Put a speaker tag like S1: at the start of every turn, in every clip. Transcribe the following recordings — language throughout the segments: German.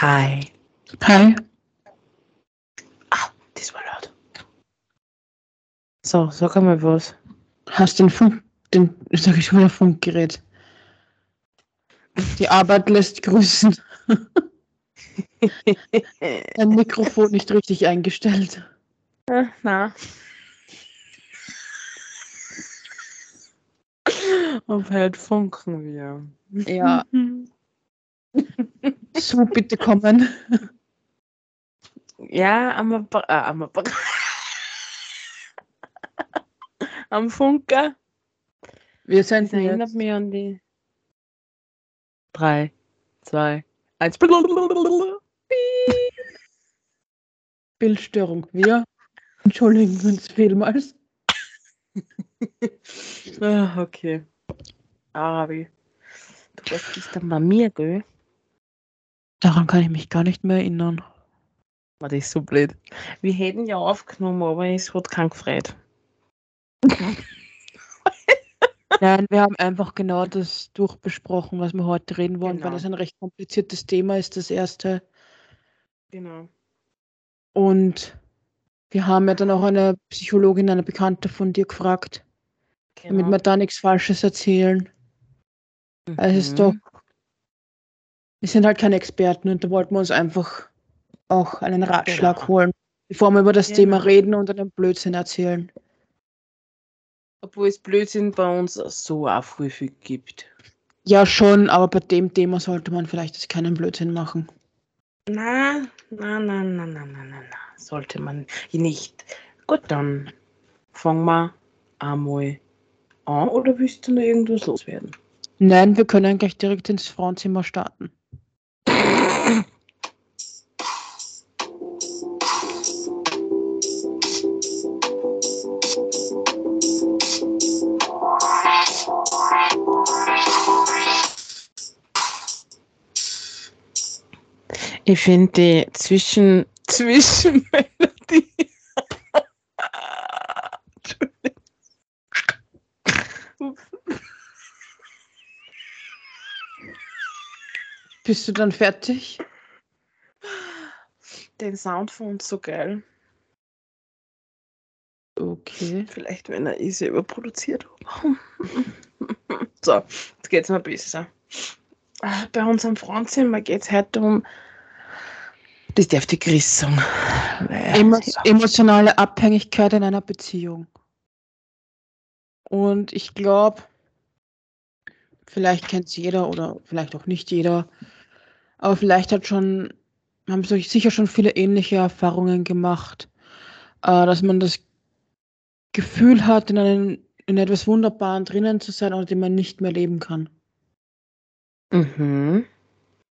S1: Hi.
S2: Hi.
S1: Ah, das war laut. So, sag einmal was.
S2: Hast den Funk, den, sag ich mal, Funkgerät. Die Arbeit lässt grüßen. Dein Mikrofon nicht richtig eingestellt.
S1: Äh, na. Auf halt funken wir.
S2: Ja, so bitte kommen.
S1: Ja, am Apparat. Äh, am, Apparat. am Funker.
S2: Wir sind
S1: Das erinnert
S2: jetzt.
S1: mich an die. Drei, zwei, eins.
S2: Bildstörung. Wir entschuldigen uns vielmals.
S1: Ah, okay. Arabi. Du warst gestern bei mir, gell?
S2: Daran kann ich mich gar nicht mehr erinnern.
S1: War das so blöd. Wir hätten ja aufgenommen, aber es hat keinen gefreut.
S2: Nein, wir haben einfach genau das durchbesprochen, was wir heute reden wollen, weil
S1: Genau.
S2: das ein recht kompliziertes Thema ist, das erste.
S1: Genau.
S2: Und wir haben ja dann auch eine Psychologin, eine Bekannte von dir gefragt, damit wir da nichts Falsches erzählen. Also es ist doch, wir sind halt keine Experten und da wollten wir uns einfach auch einen Ratschlag
S1: Genau.
S2: holen, bevor wir über das
S1: Genau.
S2: Thema reden und einen Blödsinn erzählen.
S1: Obwohl es Blödsinn bei uns so auch häufig gibt.
S2: Ja, schon, aber bei dem Thema sollte man vielleicht keinen Blödsinn machen.
S1: Na, na, na, na, na, na, na, na. Sollte man nicht. Gut, dann fangen wir einmal an oder willst du noch irgendwas loswerden?
S2: Nein, wir können gleich direkt ins Frauenzimmer starten.
S1: Ich finde die Zwischen Zwischenmelodie. Entschuldigung.
S2: Bist du dann fertig?
S1: Den Sound von uns so geil.
S2: Okay.
S1: Vielleicht, wenn er eh selber produziert. so, jetzt geht's mal besser. Bei unserem Frauenzimmer geht es heute um. Das darf die Chris sagen. Weil,
S2: Emo. Emotionale Abhängigkeit in einer Beziehung. Und ich glaube, vielleicht kennt es jeder oder vielleicht auch nicht jeder, aber vielleicht hat schon, haben sich sicher schon viele ähnliche Erfahrungen gemacht, äh, dass man das Gefühl hat, in, einem, in etwas Wunderbaren drinnen zu sein, ohne dem man nicht mehr leben kann.
S1: Mhm.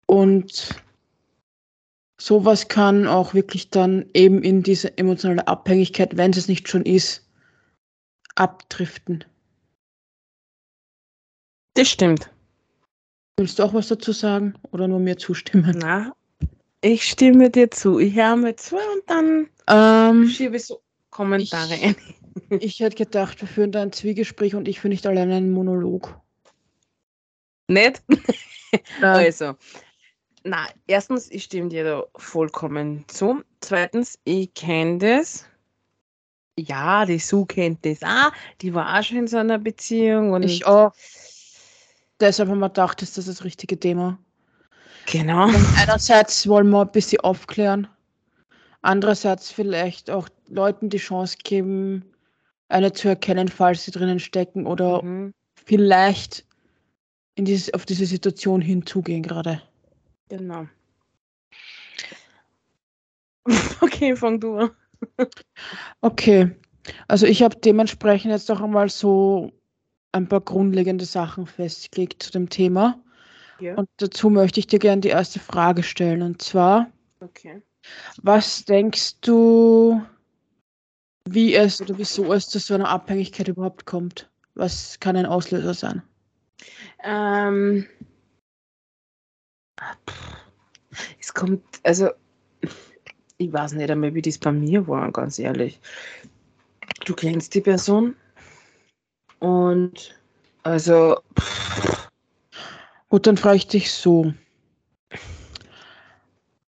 S2: Und sowas kann auch wirklich dann eben in diese emotionale Abhängigkeit, wenn es nicht schon ist, abdriften.
S1: Das stimmt.
S2: Willst du auch was dazu sagen oder nur mir zustimmen?
S1: Na, ich stimme dir zu. Ich höre mir zu und dann
S2: Ähm,
S1: schiebe ich so Kommentare
S2: Ich-
S1: ein.
S2: ich hätte gedacht, wir führen da ein Zwiegespräch und ich führe nicht alleine einen Monolog.
S1: Nicht?
S2: Äh,
S1: Also, na, erstens, ich stimme dir da vollkommen zu. Zweitens, ich kenne das. Ja, die Sue kennt das auch. Die war auch schon in so einer Beziehung. Und
S2: ich auch. Deshalb haben wir gedacht, ist das das richtige Thema.
S1: Genau.
S2: Und einerseits wollen wir ein bisschen aufklären, andererseits vielleicht auch Leuten die Chance geben, eine zu erkennen, falls sie drinnen stecken oder
S1: Mhm,
S2: vielleicht in dieses, auf diese Situation hinzugehen gerade.
S1: Genau. Okay, fang du an.
S2: Okay, also ich habe dementsprechend jetzt auch einmal so ein paar grundlegende Sachen festgelegt zu dem Thema.
S1: Ja.
S2: Und dazu möchte ich dir gerne die erste Frage stellen. Und zwar,
S1: Okay.
S2: was denkst du, wie es oder wieso es zu so einer Abhängigkeit überhaupt kommt? Was kann ein Auslöser sein?
S1: Ähm. Es kommt, also ich weiß nicht einmal, wie das bei mir war, ganz ehrlich. Du kennst die Person und also.
S2: Gut, dann frage ich dich so.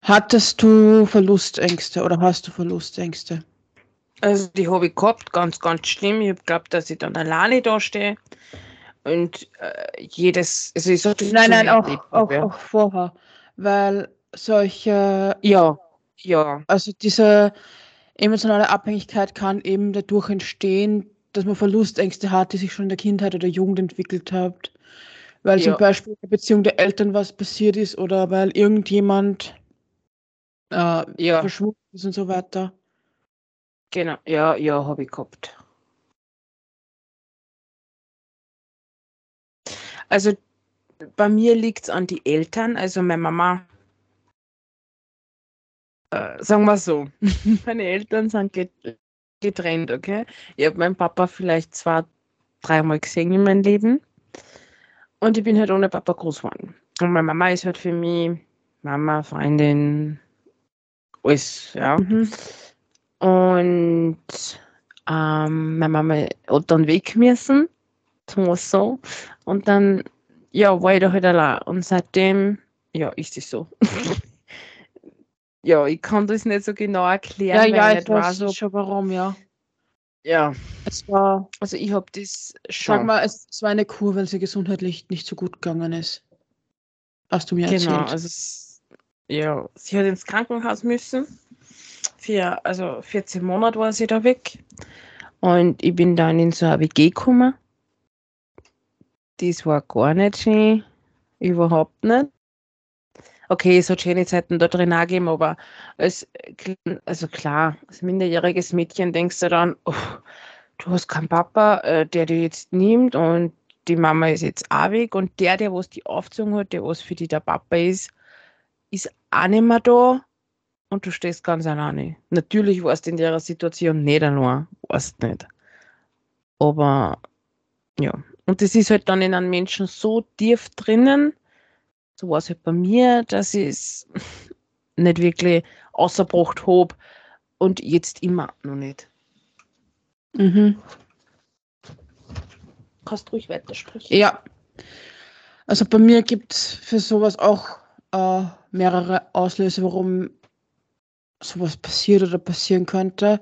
S2: Hattest du Verlustängste oder hast du Verlustängste?
S1: Also die habe ich gehabt, ganz, ganz schlimm. Ich habe geglaubt, dass ich dann alleine da stehe. Und äh, jedes, also ich
S2: sage Nein, nein, auch, auch, auch vorher. Weil solche.
S1: Ja, ja.
S2: Also diese emotionale Abhängigkeit kann eben dadurch entstehen, dass man Verlustängste hat, die sich schon in der Kindheit oder Jugend entwickelt hat. Weil ja. zum Beispiel in der Beziehung der Eltern was passiert ist oder weil irgendjemand äh, ja. verschwunden ist und so weiter.
S1: Genau, ja, ja, habe ich gehabt. Also bei mir liegt es an die Eltern, also meine Mama, äh, sagen wir so, meine Eltern sind getrennt, okay? Ich habe meinen Papa vielleicht zwei, dreimal gesehen in meinem Leben und ich bin halt ohne Papa groß geworden. Und meine Mama ist halt für mich Mama, Freundin, alles, ja. Mhm. Und ähm, meine Mama hat dann weg müssen, zum so. Und dann, ja, war ich da halt allein. Und seitdem, ja, ist es so. ja, ich kann das nicht so genau erklären.
S2: Ja, ja, ich weiß so, schon warum, ja.
S1: Ja.
S2: Es war,
S1: also ich habe das schon.
S2: Sag mal, es, es, war eine Kur, weil sie gesundheitlich nicht so gut gegangen ist. Hast du mir
S1: genau, erzählt. also es, ja, sie hat ins Krankenhaus müssen für, also 14 Monate war sie da weg. Und ich bin dann in so eine WG gekommen. Das war gar nicht schön. Überhaupt nicht. Okay, es hat schöne Zeiten da drin auch gegeben, aber als, also klar, als minderjähriges Mädchen denkst du dann, oh, du hast keinen Papa, äh, der dich jetzt nimmt und die Mama ist jetzt auch weg und der, der was die aufgezogen hat, der was für die der Papa ist, ist auch nicht mehr da und du stehst ganz alleine. Natürlich warst du in der Situation nicht allein, warst nicht. Aber ja, und das ist halt dann in einem Menschen so tief drinnen, so war es halt bei mir, dass ich es nicht wirklich außerbracht habe und jetzt immer noch nicht.
S2: Mhm.
S1: Kannst ruhig weitersprechen.
S2: Ja. Also bei mir gibt es für sowas auch äh, mehrere Auslöser, warum sowas passiert oder passieren könnte.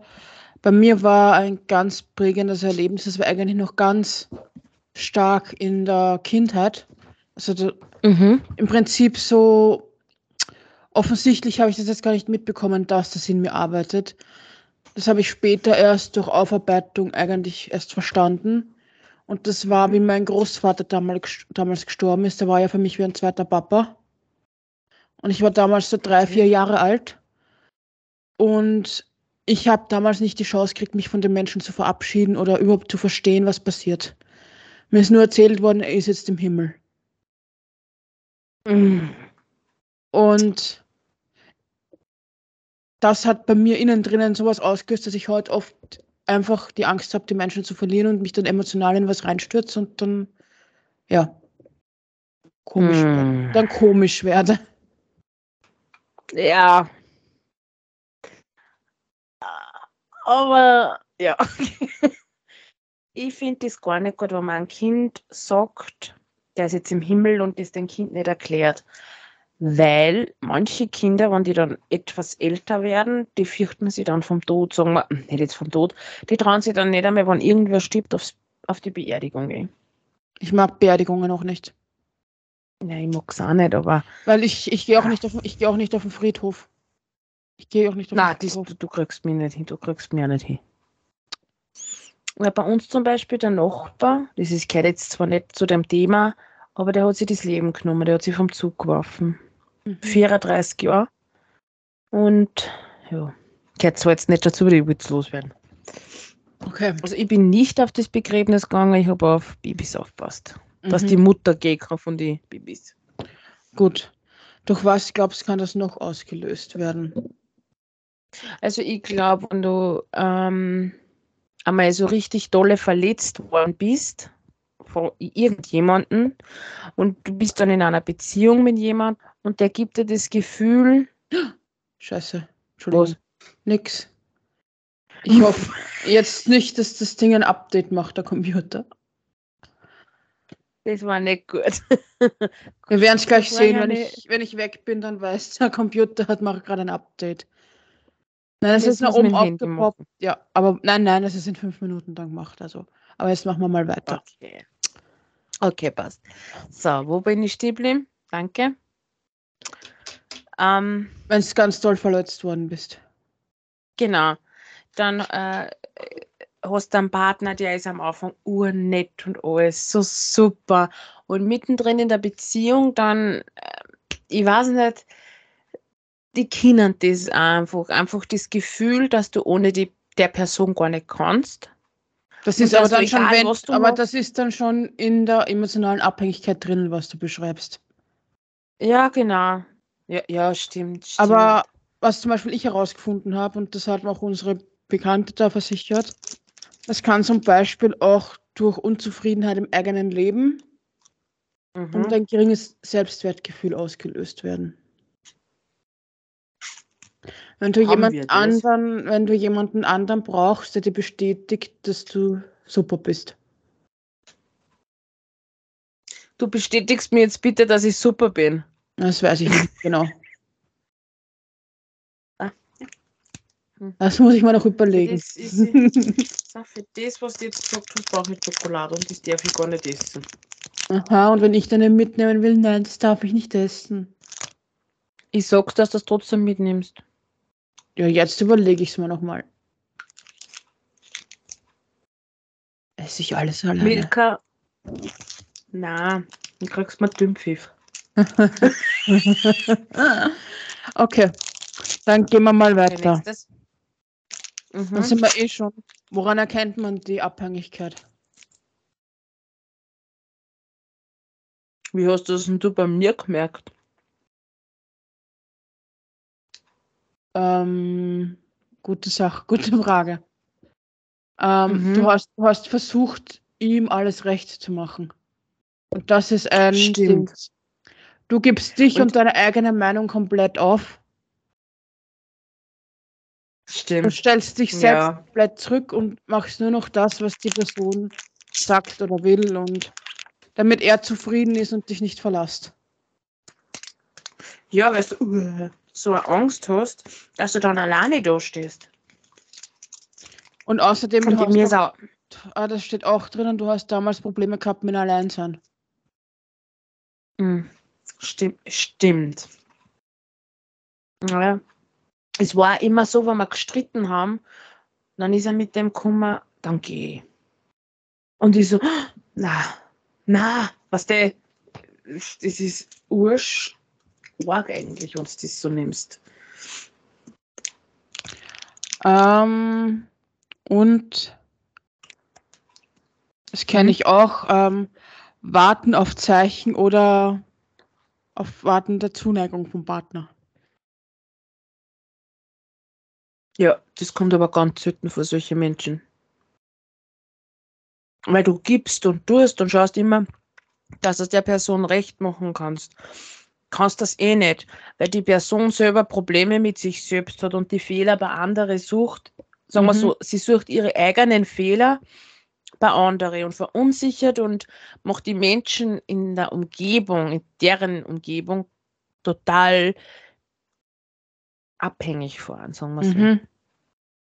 S2: Bei mir war ein ganz prägendes Erlebnis, das war eigentlich noch ganz stark in der Kindheit. Also da, mhm. im Prinzip so offensichtlich habe ich das jetzt gar nicht mitbekommen, dass das in mir arbeitet. Das habe ich später erst durch Aufarbeitung eigentlich erst verstanden. Und das war, wie mein Großvater damals, damals gestorben ist. Der war ja für mich wie ein zweiter Papa. Und ich war damals so drei, vier Jahre alt. Und ich habe damals nicht die Chance gekriegt, mich von den Menschen zu verabschieden oder überhaupt zu verstehen, was passiert. Mir ist nur erzählt worden, er ist jetzt im Himmel. Mm. Und das hat bei mir innen drinnen sowas ausgelöst, dass ich heute oft einfach die Angst habe, die Menschen zu verlieren und mich dann emotional in was reinstürze und dann, ja, komisch, mm. dann komisch werde.
S1: Ja, Aber ja, ich finde das gar nicht gut, wenn man ein Kind sagt, der ist jetzt im Himmel und das dem Kind nicht erklärt. Weil manche Kinder, wenn die dann etwas älter werden, die fürchten sich dann vom Tod, sagen wir, nicht jetzt vom Tod, die trauen sich dann nicht einmal, wenn irgendwer stirbt, aufs, auf die Beerdigung gehen.
S2: Ich mag Beerdigungen auch nicht.
S1: Ja, ich mag es auch nicht, aber.
S2: Weil ich, ich gehe auch, nicht auf, geh auch nicht auf den Friedhof. Ich gehe auch nicht
S1: auf Nein, das, du, du kriegst mich nicht hin, du kriegst mich auch nicht hin. Ja, bei uns zum Beispiel der Nachbar, das ist gehört jetzt zwar nicht zu dem Thema, aber der hat sich das Leben genommen, der hat sich vom Zug geworfen. Mhm. 34 Jahre. Und ja, gehört zwar jetzt nicht dazu, die will loswerden. Okay. Also ich bin nicht auf das Begräbnis gegangen, ich habe auf Babys aufgepasst. Mhm. Dass die Mutter Gegner von den Babys.
S2: Gut. Durch was glaubst du, kann das noch ausgelöst werden?
S1: Also ich glaube, wenn du ähm, einmal so richtig dolle verletzt worden bist von irgendjemandem und du bist dann in einer Beziehung mit jemandem und der gibt dir das Gefühl,
S2: Scheiße. Entschuldigung. Nix. Ich hoffe jetzt nicht, dass das Ding ein Update macht, der Computer.
S1: Das war nicht gut.
S2: Wir werden es gleich sehen, wenn, ich, wenn ich weg bin, dann weiß der Computer hat macht gerade ein Update. Nein, es
S1: Das
S2: ist nach oben aufgepoppt. Ja, aber nein, nein, es ist in fünf Minuten dann gemacht. Also. Aber jetzt machen wir mal weiter.
S1: Okay. Okay, passt. So, wo bin ich stehen geblieben? Danke. Ähm,
S2: Wenn du ganz doll verletzt worden bist.
S1: genau. Dann äh, hast du einen Partner, der ist am Anfang urnett und alles so super. Und mittendrin in der Beziehung dann, äh, ich weiß nicht, die kennen das einfach. Einfach das Gefühl, dass du ohne die, der Person gar nicht kannst.
S2: Das ist aber dann schon,
S1: egal,
S2: wenn, aber
S1: machst.
S2: das ist dann schon in der emotionalen Abhängigkeit drin, was du beschreibst.
S1: Ja, genau. Ja, ja stimmt, stimmt.
S2: Aber was zum Beispiel ich herausgefunden habe, und das hat auch unsere Bekannte da versichert, das kann zum Beispiel auch durch Unzufriedenheit im eigenen Leben
S1: Mhm.
S2: und ein geringes Selbstwertgefühl ausgelöst werden. Wenn du jemand anderen, wenn du jemanden anderen brauchst, der dir bestätigt, dass du super bist.
S1: Du bestätigst mir jetzt bitte, dass ich super bin.
S2: Das weiß ich nicht genau.
S1: Ah.
S2: Das muss ich mal noch überlegen.
S1: Das ist- So, für das, was du jetzt gesagt hast, brauche ich Schokolade und das darf ich gar nicht essen.
S2: Aha, und wenn ich dann mitnehmen will, nein, das darf ich nicht essen.
S1: Ich sag's, dass du das trotzdem mitnimmst.
S2: Ja, jetzt überlege ich es mir nochmal. Esse ich alles alleine?
S1: Milka. Na, dann kriegst du mal Dümpfiff.
S2: okay, dann gehen wir mal weiter.
S1: nächstes.
S2: Dann
S1: Mhm.
S2: sind wir eh schon. Woran erkennt man die Abhängigkeit?
S1: Wie hast du das denn du bei mir gemerkt?
S2: Ähm, gute Sache, gute Frage. Ähm,
S1: Mhm.
S2: du, hast, du hast versucht, ihm alles recht zu machen. Und das ist ein
S1: Stimmt.
S2: Ding. Du gibst dich und,
S1: Und-
S2: deine eigene Meinung komplett auf. Du
S1: Stimmt.
S2: stellst dich selbst
S1: Ja.
S2: komplett zurück und machst nur noch das, was die Person sagt oder will und damit er zufrieden ist und dich nicht verlässt.
S1: Ja, weil du so eine Angst hast, dass du dann alleine da stehst.
S2: Und außerdem,
S1: Und
S2: du hast
S1: auch,
S2: ah, das steht auch drinnen, du hast damals Probleme gehabt mit Alleinsein.
S1: Mm, Stimmt, stimmt. Ja. Es war immer so, wenn wir gestritten haben, dann ist er mit dem gekommen, dann geh. ich. Und ich so, na, na, was der, das ist ursch arg eigentlich, wenn du das so nimmst.
S2: Ähm, und das kenne
S1: Mhm.
S2: ich auch, ähm, warten auf Zeichen oder auf Warten der Zuneigung vom Partner.
S1: Ja, das kommt aber ganz selten vor solche Menschen. Weil du gibst und tust und schaust immer, dass du es der Person recht machen kannst. Kannst das eh nicht, weil die Person selber Probleme mit sich selbst hat und die Fehler bei anderen sucht. Sagen wir
S2: Mhm.
S1: so, sie sucht ihre eigenen Fehler bei anderen und verunsichert und macht die Menschen in der Umgebung, in deren Umgebung total abhängig vor, sagen wir so
S2: Mhm.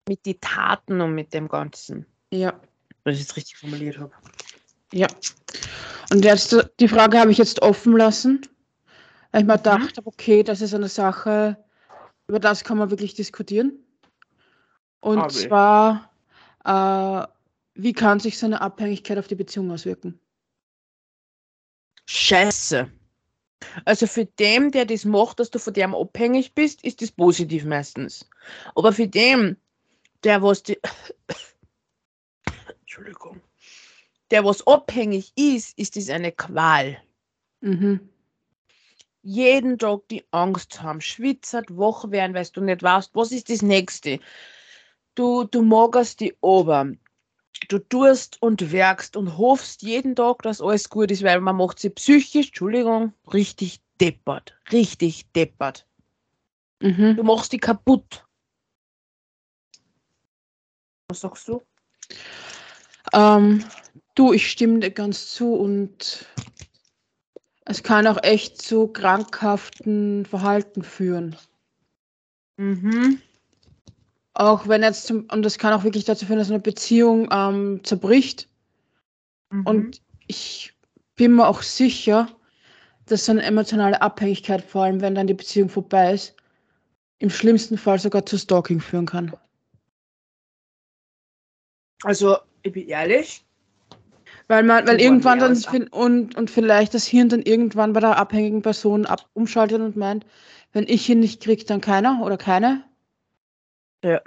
S1: mit den Taten und mit dem Ganzen.
S2: Ja.
S1: Wenn ich es richtig formuliert habe.
S2: Ja. Und jetzt, die Frage habe ich jetzt offen lassen, weil ich mir
S1: Mhm.
S2: gedacht habe, okay, das ist eine Sache, über das kann man wirklich diskutieren. Und
S1: Habe ich.
S2: zwar, äh, wie kann sich so eine Abhängigkeit auf die Beziehung auswirken?
S1: Scheiße. Also für den, der das macht, dass du von dem abhängig bist, ist das positiv meistens. Aber für den, der was die Entschuldigung. Der was abhängig ist, ist das eine Qual.
S2: Mhm.
S1: Jeden Tag die Angst haben, schwitzert, wach werden, weil du nicht weißt, was ist das Nächste. Du, du magerst die ober. Du tust und werkst und hoffst jeden Tag, dass alles gut ist, weil man macht sie psychisch, Entschuldigung, richtig deppert. Richtig deppert.
S2: Mhm.
S1: Du machst die kaputt. Was sagst du?
S2: Ähm, du, ich stimme dir ganz zu und es kann auch echt zu krankhaften Verhalten führen.
S1: Mhm.
S2: Auch wenn jetzt zum, und das kann auch wirklich dazu führen, dass eine Beziehung ähm, zerbricht.
S1: Mhm.
S2: Und ich bin mir auch sicher, dass so eine emotionale Abhängigkeit, vor allem wenn dann die Beziehung vorbei ist, im schlimmsten Fall sogar zu Stalking führen kann.
S1: also, ich bin ehrlich.
S2: Weil man, weil irgendwann dann und, und vielleicht das Hirn dann irgendwann bei der abhängigen Person ab, umschaltet und meint, wenn ich ihn nicht kriege, dann keiner oder keine.
S1: Ja.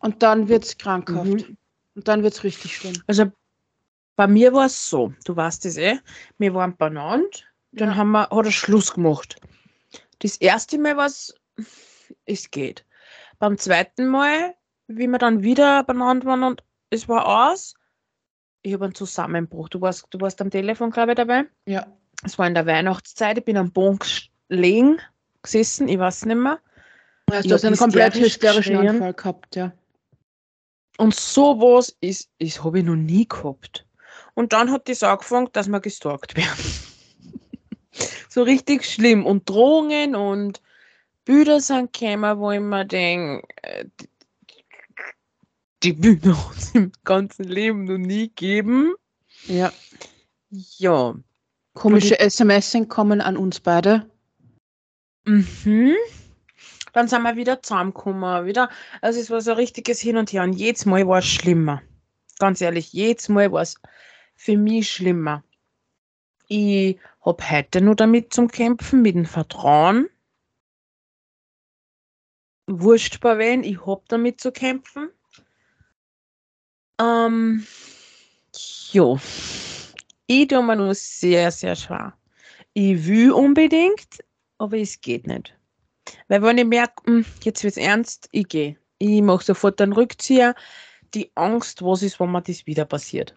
S2: Und dann wird es krankhaft.
S1: Mhm.
S2: Und dann wird es richtig schlimm.
S1: Also bei mir war es so, du weißt es eh, wir waren benannt, dann
S2: Ja.
S1: haben wir, hat er Schluss gemacht. Das erste Mal war es, es geht. Beim zweiten Mal, wie wir dann wieder benannt waren und es war aus, ich habe einen Zusammenbruch. Du warst, du warst am Telefon, glaube ich, dabei.
S2: Ja.
S1: Es war in der Weihnachtszeit, ich bin am Boden gelegen, gesessen, ich weiß nicht mehr.
S2: Also du hast einen komplett
S1: hysterisch
S2: hysterischen
S1: geschrien.
S2: Anfall gehabt, ja.
S1: Und sowas ist, ist habe ich noch nie gehabt. Und dann hat das angefangen, dass wir gestalkt werden. so richtig schlimm. Und Drohungen und Bilder sind gekommen, wo ich mir denke, äh, die, hat es im ganzen Leben noch nie gegeben.
S2: Ja.
S1: Ja.
S2: Komische SMS kommen an uns beide.
S1: Mhm. Dann sind wir wieder zusammengekommen. Wieder. Also es war so ein richtiges Hin und Her. Und jedes Mal war es schlimmer. Ganz ehrlich, jedes Mal war es für mich schlimmer. Ich habe heute nur damit zum Kämpfen, mit dem Vertrauen. Wurscht bei wen, ich habe damit zu kämpfen. Ähm, jo. Ich tue mir nur sehr, sehr schwer. Ich will unbedingt, aber es geht nicht. Weil wenn ich merke, hm, jetzt wird es ernst, ich gehe. Ich mache sofort einen Rückzieher. Die Angst, was ist, wenn mir das wieder passiert.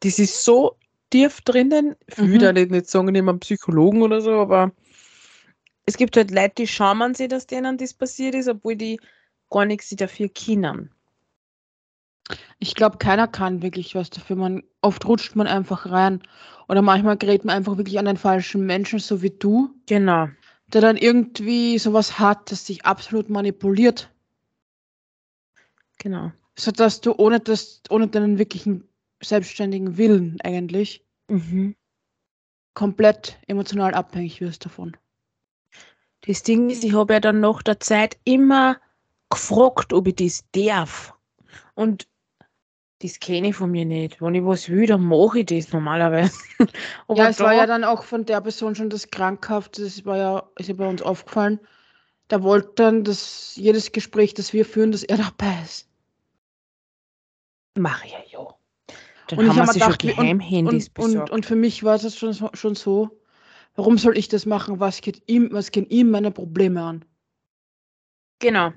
S1: Das ist so tief drinnen. Ich will
S2: Mhm.
S1: da nicht, nicht sagen, ich bin ein Psychologen oder so, aber es gibt halt Leute, die schauen sich, dass denen das passiert ist, obwohl die gar nichts dafür können.
S2: Ich glaube, keiner kann wirklich was dafür. Man, oft rutscht man einfach rein. Oder manchmal gerät man einfach wirklich an den falschen Menschen, so wie du,
S1: Genau.
S2: der dann irgendwie sowas hat, das dich absolut manipuliert.
S1: Genau.
S2: Sodass du ohne, das, ohne deinen wirklichen selbstständigen Willen eigentlich
S1: Mhm.
S2: komplett emotional abhängig wirst davon.
S1: Das Ding ist, ich habe ja dann nach der Zeit immer gefragt, ob ich das darf. Und das kenne ich von mir nicht. Wenn ich was will, dann mache ich das normalerweise.
S2: Ja, es war ja dann auch von der Person schon das Krankhafte, das war ja, ist ja bei uns aufgefallen. Da wollte dann, dass jedes Gespräch, das wir führen, dass er dabei ist.
S1: Mach ich ja, ja. Dann
S2: Und ich
S1: haben wir sich schon
S2: gedacht, wie-
S1: Geheimhandys
S2: Und, und,
S1: besorgt.
S2: und für mich war es schon, so- schon so, warum soll ich das machen? Was geht ihm, was gehen ihm meine Probleme an?
S1: genau.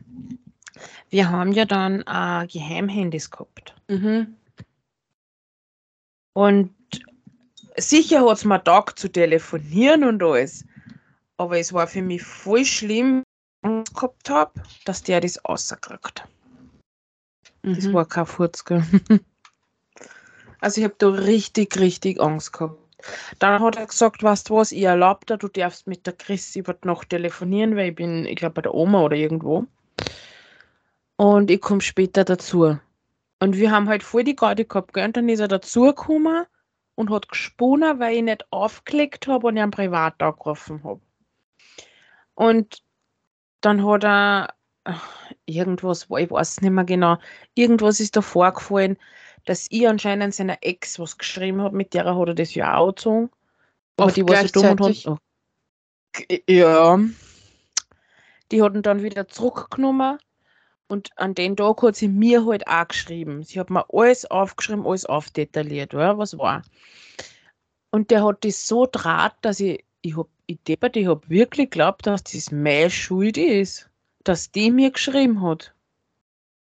S1: Wir haben ja dann äh, Geheimhandys gehabt.
S2: Mhm.
S1: Und sicher hat es mir taugt zu telefonieren und alles. Aber es war für mich voll schlimm, Angst gehabt habe, dass der das rauskriegt. Das
S2: Mhm.
S1: war kein Furz, gell? Also ich habe da richtig, richtig Angst gehabt. Dann hat er gesagt, weißt du was, ich erlaube dir, du darfst mit der Chris über die Nacht telefonieren, weil ich bin, ich glaube, bei der Oma oder irgendwo. Und ich komme später dazu. Und wir haben halt voll die Garde gehabt, gell? Und dann ist er dazugekommen und hat gesponnen, weil ich nicht aufgelegt habe und einen Privat angerufen habe. Und dann hat er ach, irgendwas, ich weiß nicht mehr genau, irgendwas ist da vorgefallen, dass ich anscheinend seiner Ex was geschrieben habe, mit der hat er das ja auch gezogen. Aber die war so dumm und hat. Ja. Die hat ihn dann wieder zurückgenommen und an den Tag hat sie mir halt auch geschrieben. Sie hat mir alles aufgeschrieben, alles aufdetailliert, ja, was war. Und der hat das so draht, dass ich, ich hab, ich deppert, ich hab wirklich geglaubt, dass das meine Schuld ist, dass die mir geschrieben hat.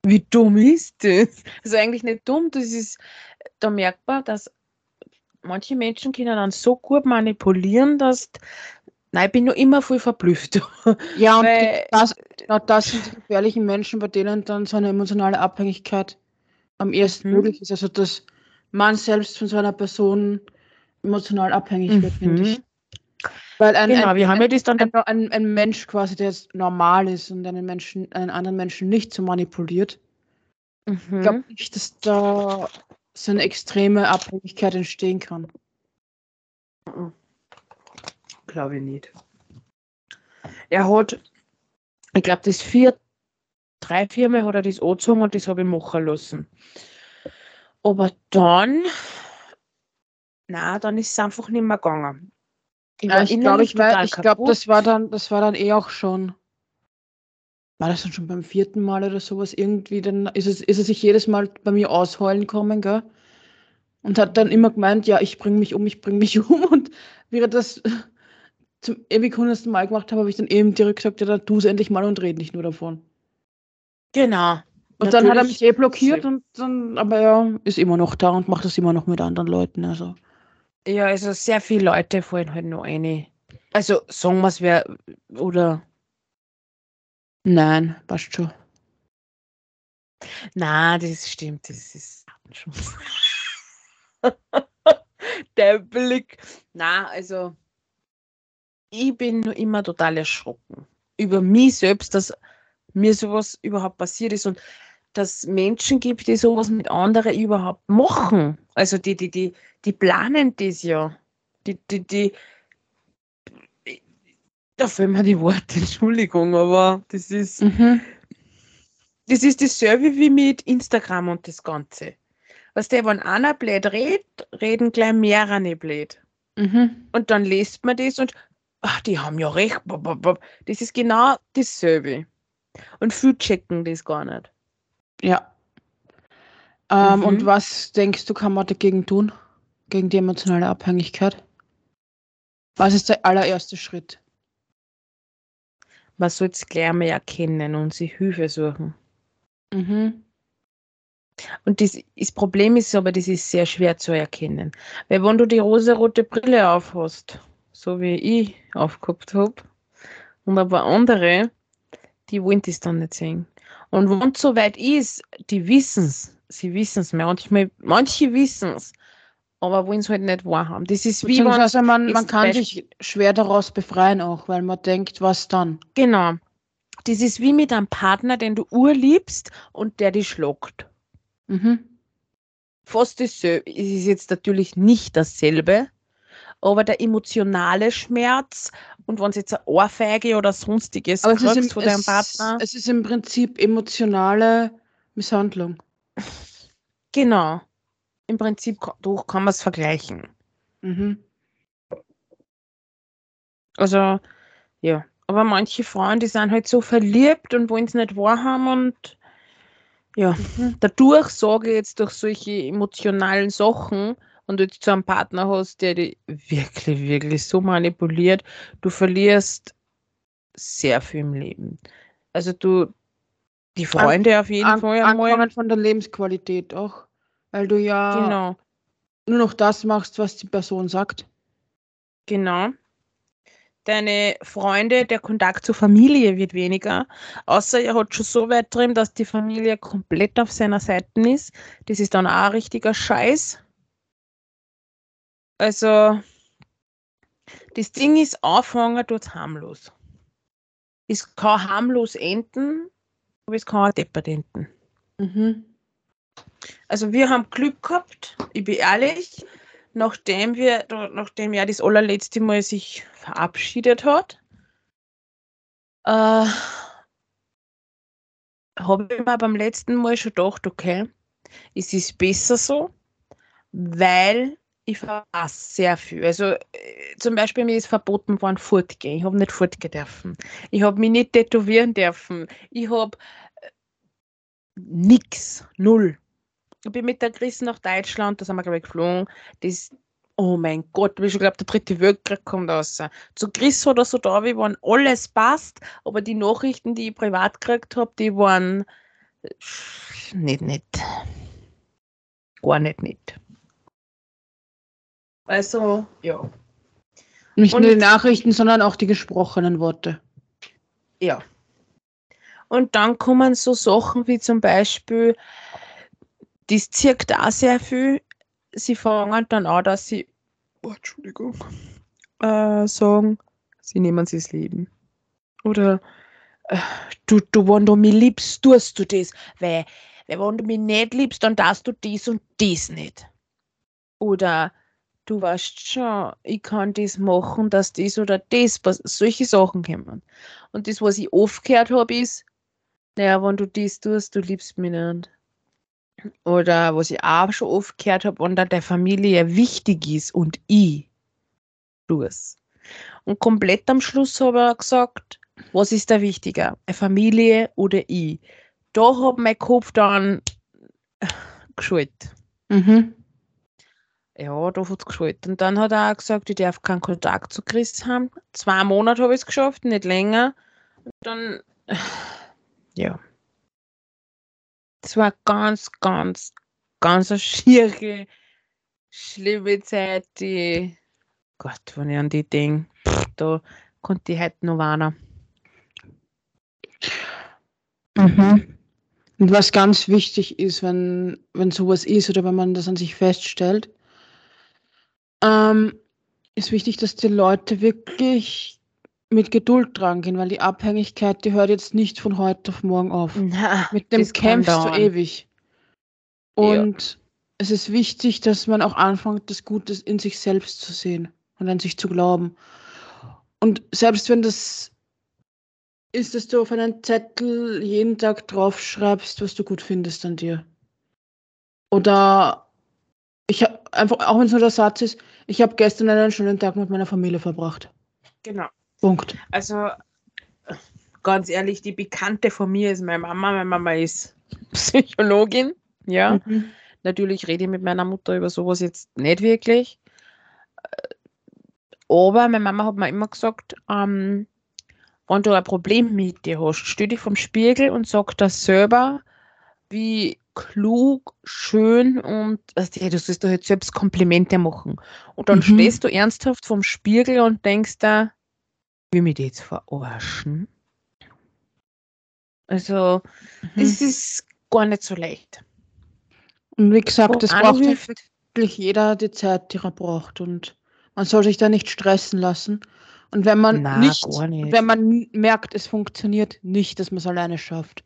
S1: Wie dumm ist das? Das ist eigentlich nicht dumm, das ist, da merkt man, dass manche Menschen können dann so gut manipulieren, dass Nein, ich bin nur immer voll verblüfft.
S2: Ja, und
S1: Weil-
S2: das, genau das sind die gefährlichen Menschen, bei denen dann so eine emotionale Abhängigkeit am ersten
S1: Mhm.
S2: möglich ist. Also, dass man selbst von so einer Person emotional abhängig wird, finde ich. Weil ein,
S1: Genau,
S2: ein,
S1: wir haben ja das dann.
S2: ein, ein, ein Mensch quasi, der jetzt normal ist und einen Menschen, einen anderen Menschen nicht so manipuliert, ich
S1: Mhm.
S2: glaube nicht, dass da so eine extreme Abhängigkeit entstehen kann.
S1: Glaube ich nicht. Er hat, ich glaube, das vier, drei, vier Mal hat er das angezogen und das habe ich machen lassen. Aber dann, na, dann ist es einfach nicht mehr gegangen. Ich
S2: Ja, ich glaube, ich, ich
S1: kaputt.
S2: das war dann, das war dann eh auch schon. War das dann schon beim vierten Mal oder sowas? Irgendwie, dann ist es, ist er sich jedes Mal bei mir ausheulen kommen, gell? Und hat dann immer gemeint, ja, ich bringe mich um, ich bringe mich um. Und er das zum ewig hundertsten Mal gemacht habe, habe ich dann eben direkt gesagt, ja, dann tu es endlich mal und red nicht nur davon.
S1: Genau.
S2: Und dann hat er
S1: Natürlich-
S2: mich eh blockiert und dann, aber er ist immer noch da und macht das immer noch mit anderen Leuten. Also.
S1: Ja, also sehr viele Leute fallen halt noch eine. Also sagen wir es wer oder
S2: Nein, passt schon.
S1: na, das stimmt, das ist schon. Der Blick. Na, also ich bin nur immer total erschrocken über mich selbst, dass mir sowas überhaupt passiert ist und dass Menschen gibt, die sowas mit anderen überhaupt machen. Also die, die, die, die planen das ja. Die, die, die, da fehlen mir die Worte, Entschuldigung, aber das ist,
S2: Mhm.
S1: das ist dasselbe wie mit Instagram und das Ganze. Was der, wenn einer blöd redet, reden gleich mehrere blöd.
S2: Mhm.
S1: Und dann liest man das und ach, die haben ja recht. Das ist genau dasselbe. Und viele checken das gar nicht.
S2: Ja. Ähm,
S1: Mhm.
S2: Und was denkst du, kann man dagegen tun? Gegen die emotionale Abhängigkeit? Was ist der allererste Schritt?
S1: Man soll es gleich mal erkennen und sich Hilfe suchen.
S2: Mhm.
S1: Und das, das Problem ist aber, das ist sehr schwer zu erkennen. Weil wenn du die rosarote Brille aufhast, so wie ich aufgehabt habe, und aber andere, die wollen das dann nicht sehen. Und wenn es soweit ist, die wissen es, sie wissen es, manchmal, manche wissen es, aber wollen es halt nicht wahrhaben. Das ist wie wenn,
S2: Beziehungsweise man, man kann
S1: Beispiel-
S2: sich schwer daraus befreien auch, weil man denkt, was dann?
S1: genau, das ist wie mit einem Partner, den du urliebst und der dich schlagt.
S2: Mhm.
S1: fast dasselbe. Es ist jetzt natürlich nicht dasselbe, aber der emotionale Schmerz und wenn es jetzt eine Ohrfeige oder sonstiges
S2: Aber es ist, im,
S1: kriegst von deinem
S2: es,
S1: Partner,
S2: es ist im Prinzip emotionale Misshandlung.
S1: genau. Im Prinzip doch kann man es vergleichen.
S2: Mhm.
S1: Also, ja. Aber manche Frauen, die sind halt so verliebt und wollen es nicht wahrhaben und ja,
S2: Mhm.
S1: dadurch sage ich jetzt durch solche emotionalen Sachen und du jetzt so einen Partner hast, der dich wirklich, wirklich so manipuliert, du verlierst sehr viel im Leben. Also du, die Freunde auf jeden
S2: An,
S1: Fall
S2: angefangen von der Lebensqualität auch. Weil du ja
S1: Genau,
S2: nur noch das machst, was die Person sagt.
S1: genau. Deine Freunde, der Kontakt zur Familie wird weniger, außer er hat schon so weit drin, dass die Familie komplett auf seiner Seite ist. Das ist dann auch ein richtiger Scheiß. Also, das Ding ist, anfangen tut harmlos. Es kann harmlos enden, aber es kann auch deppert enden.
S2: Mhm.
S1: Also wir haben Glück gehabt, ich bin ehrlich, nachdem wir, nachdem er das allerletzte Mal sich verabschiedet hat, äh, habe ich mir beim letzten Mal schon gedacht, okay, es ist besser so, weil ich verpasse sehr viel. Also äh, zum Beispiel mir ist verboten worden, fortgehen. Ich habe nicht fortgehen dürfen. Ich habe mich nicht tätowieren dürfen. Ich habe äh, nix, null. Ich bin mit der Chris nach Deutschland, da sind wir, glaube ich, geflogen. Das, oh mein Gott, ich glaube, der dritte Weltkrieg kommt raus. Zu Chris oder so da, wie waren alles passt, aber die Nachrichten, die ich privat gekriegt habe, die waren äh, nicht nett. Gar nicht Also, ja.
S2: Nicht
S1: Und-
S2: nur die Nachrichten, sondern auch die gesprochenen Worte.
S1: Ja. Und dann kommen so Sachen wie zum Beispiel, das zirkt auch sehr viel. Sie fangen dann an, dass sie, oh, Entschuldigung, äh, sagen, sie nehmen sich das Leben. Oder äh, du, du, wenn du mich liebst, tust du das. Weil, weil wenn du mich nicht liebst, dann darfst du das und das nicht. Oder du weißt schon, ich kann das machen, dass das oder das, solche Sachen kommen. Und das, was ich oft gehört habe, ist, naja, wenn du das tust, du liebst mich nicht. Oder was ich auch schon oft gehört habe, wenn da der Familie wichtig ist und ich tue es. Und komplett am Schluss habe ich gesagt, was ist da wichtiger, eine Familie oder ich? Da hat mein Kopf dann geschaltet.
S2: Mhm.
S1: Ja, da hat es geschaltet. Und dann hat er auch gesagt, ich darf keinen Kontakt zu Chris haben. Zwei Monate habe ich es geschafft, nicht länger. Und dann, ja. Das war ganz, ganz, ganz eine schiere, schlimme Zeit, die, Gott, wenn ich an die denke, da konnte ich heute noch warnen.
S2: Mhm. Und was ganz wichtig ist, wenn, wenn sowas ist oder wenn man das an sich feststellt, ähm, ist wichtig, dass die Leute wirklich mit Geduld dran gehen, weil die Abhängigkeit, die hört jetzt nicht von heute auf morgen auf.
S1: Na,
S2: Mit dem kämpfst du ewig.
S1: Ja.
S2: Und es ist wichtig, dass man auch anfängt, das Gute in sich selbst zu sehen und an sich zu glauben. Und selbst wenn das ist, dass du auf einen Zettel jeden Tag draufschreibst, was du gut findest an dir. Oder ich habe einfach, auch wenn es nur der Satz ist, ich habe gestern einen schönen Tag mit meiner Familie verbracht.
S1: Genau.
S2: Punkt.
S1: Also, ganz ehrlich, die Bekannte von mir ist meine Mama. Meine Mama ist Psychologin. Ja,
S2: Mhm.
S1: natürlich rede ich mit meiner Mutter über sowas jetzt nicht wirklich. Äh, Aber meine Mama hat mir immer gesagt, ähm, wenn du ein Problem mit dir hast, stell dich vom Spiegel und sag das selber, wie klug, schön und also, ja, du sollst doch jetzt selbst Komplimente machen. Und dann
S2: Mhm.
S1: stehst du ernsthaft vom Spiegel und denkst da, will mich die jetzt verarschen? Also,
S2: Mhm.
S1: das ist gar nicht so leicht.
S2: Und wie gesagt, das braucht
S1: anhilft-
S2: wirklich jeder die Zeit, die er braucht. Und man soll sich da nicht stressen lassen. Und wenn man
S1: Na,
S2: nicht,
S1: nicht.
S2: wenn man merkt, es funktioniert nicht, dass man es alleine schafft,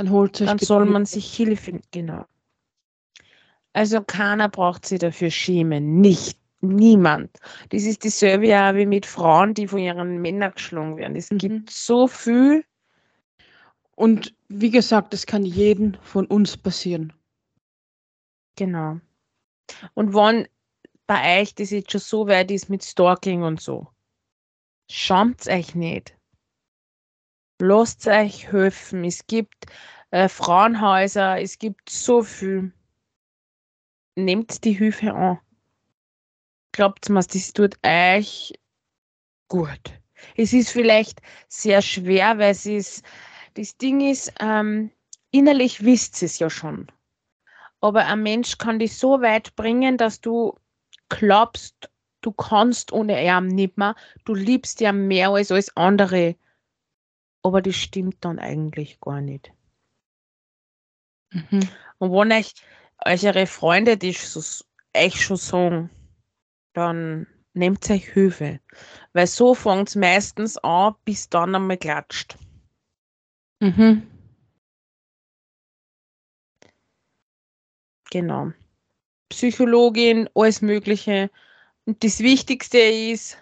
S2: dann holt sich
S1: dann soll man sich Hilfe, genau. Also keiner braucht sich dafür schämen, nicht, niemand. Das ist dasselbe ja wie mit Frauen, die von ihren Männern geschlagen werden. Es
S2: Mhm.
S1: gibt so viel,
S2: Und wie gesagt, es kann jeden von uns passieren.
S1: genau. Und wenn bei euch das jetzt schon so weit ist mit Stalking und so, schämt euch nicht. Lasst euch helfen. Es gibt äh, Frauenhäuser, es gibt so viel. Nehmt die Hilfe an. Glaubt mir, das tut euch gut. Es ist vielleicht sehr schwer, weil es ist, das Ding ist, ähm, innerlich wisst es ja schon. Aber ein Mensch kann dich so weit bringen, dass du glaubst, du kannst ohne ihn nicht mehr. Du liebst ihn mehr als alles andere. Aber das stimmt dann eigentlich gar nicht.
S2: Mhm.
S1: Und wenn euch eure Freunde das so, euch schon sagen, dann nehmt euch Hilfe. Weil so fängt es meistens an, bis dann einmal klatscht.
S2: Mhm.
S1: Genau. Psychologin, alles Mögliche. Und das Wichtigste ist,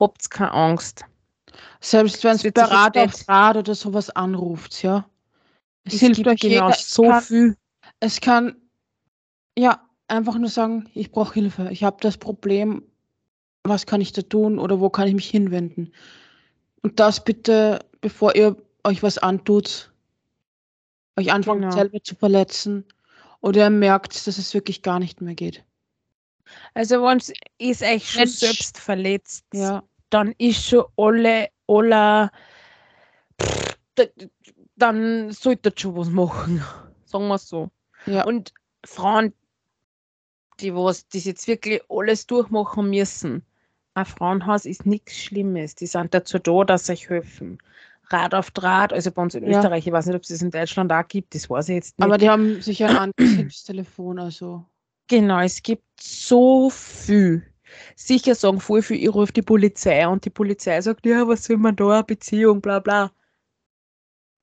S1: habt keine Angst.
S2: Selbst wenn
S1: Es
S2: Berater auf Rat oder sowas anruft, ja. Es,
S1: Es
S2: hilft euch
S1: genau
S2: jeder.
S1: So
S2: kann,
S1: viel.
S2: es kann ja einfach nur sagen, ich brauche Hilfe. Ich habe das Problem. Was kann ich da tun oder wo kann ich mich hinwenden? Und das bitte, bevor ihr euch was antut, euch anfangt
S1: Genau.
S2: selber zu verletzen oder ihr merkt, dass es wirklich gar nicht mehr geht.
S1: Also wenn es euch schon selbst verletzt,
S2: Ja.
S1: Dann ist schon alle, aller, pff, dann solltet schon was machen. Sagen wir es so.
S2: Ja.
S1: Und Frauen, die was das jetzt wirklich alles durchmachen müssen. Ein Frauenhaus ist nichts Schlimmes. Die sind dazu da, dass sie euch helfen. Rad auf Draht, also bei uns in
S2: Ja.
S1: Österreich, ich weiß nicht, ob es das in Deutschland auch gibt, das weiß ich jetzt nicht.
S2: Aber die haben sicher ein anderes Hilfstelefon, also.
S1: Genau, es gibt so viel. Sicher sagen voll viel, ich rufe die Polizei und die Polizei sagt, ja, was soll man da, eine Beziehung, bla bla.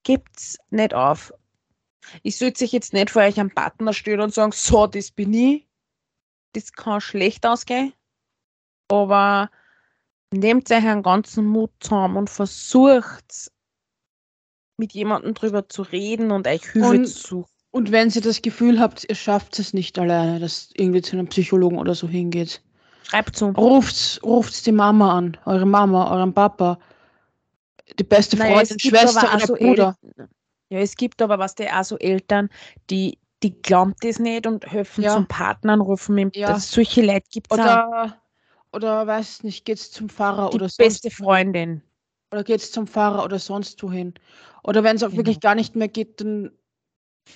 S1: Gibt's nicht auf. Ich sollte sich jetzt nicht vor euch einen Partner stellen und sagen, so, das bin ich. Das kann schlecht ausgehen. Aber nehmt euch einen ganzen Mut zusammen und versucht mit jemandem drüber zu reden und euch Hilfe zu suchen.
S2: Und wenn ihr das Gefühl habt, ihr schafft es nicht alleine, dass irgendwie zu einem Psychologen oder so hingeht,
S1: Schreibt zu.
S2: ruft, ruft die Mama an, eure Mama, euren Papa, die beste
S1: Naja,
S2: Freundin,
S1: es
S2: Schwester oder
S1: so
S2: Bruder.
S1: El- Ja, es gibt aber was der auch so Eltern, die, die glauben das nicht und helfen
S2: Ja.
S1: zum Partnern, rufen ihm.
S2: Ja.
S1: Solche Leute gibt es auch.
S2: Oder, oder weiß nicht, geht's zum Pfarrer
S1: Die
S2: oder sonst
S1: beste. Freundin.
S2: Oder geht's zum Pfarrer oder sonst wohin. Oder wenn es auch
S1: Genau.
S2: wirklich gar nicht mehr geht, dann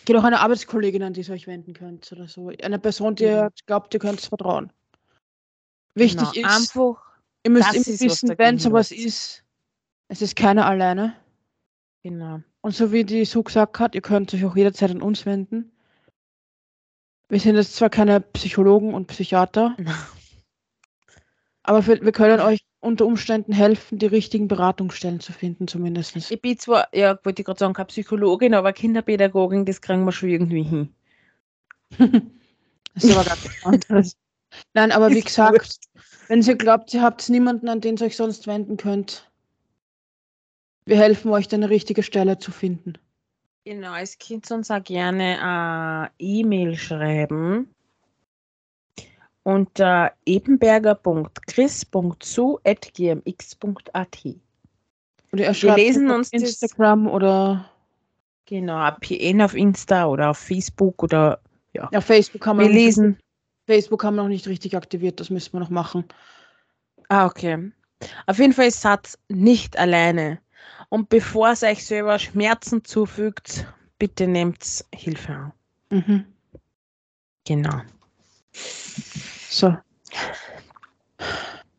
S2: geht auch eine Arbeitskollegin, an die ihr euch wenden könnt oder so. Eine Person, die ihr glaubt, ihr könnt vertrauen. Wichtig
S1: genau.
S2: ist,
S1: Einfach,
S2: ihr müsst immer wissen, wenn sowas ist, es ist keiner alleine.
S1: genau.
S2: Und so wie die Sue gesagt hat, ihr könnt euch auch jederzeit an uns wenden. Wir sind jetzt zwar keine Psychologen und Psychiater, aber für, wir können euch unter Umständen helfen, die richtigen Beratungsstellen zu finden, zumindest.
S1: Ich bin zwar, ja, wollte ich gerade sagen, keine Psychologin, aber Kinderpädagogin, das kriegen wir schon irgendwie hin.
S2: Das ist aber ganz anderes. Nein, aber wie gesagt, wenn ihr glaubt, ihr habt niemanden, an den ihr euch sonst wenden könnt, wir helfen euch, eine richtige Stelle zu finden.
S1: Genau, es könnt uns auch gerne eine E-Mail schreiben unter ebenberger.chris.zu.gmx.at.
S2: Oder ihr schreibt
S1: lesen
S2: auf
S1: uns das-
S2: Instagram oder
S1: Genau, PN auf Insta oder auf Facebook oder
S2: ja, Facebook haben wir,
S1: wir lesen.
S2: Facebook haben wir noch nicht richtig aktiviert, das müssen wir noch machen.
S1: Ah, okay. Auf jeden Fall seid nicht alleine. Und bevor es euch selber Schmerzen zufügt, bitte nehmt Hilfe an.
S2: Mhm.
S1: Genau.
S2: So.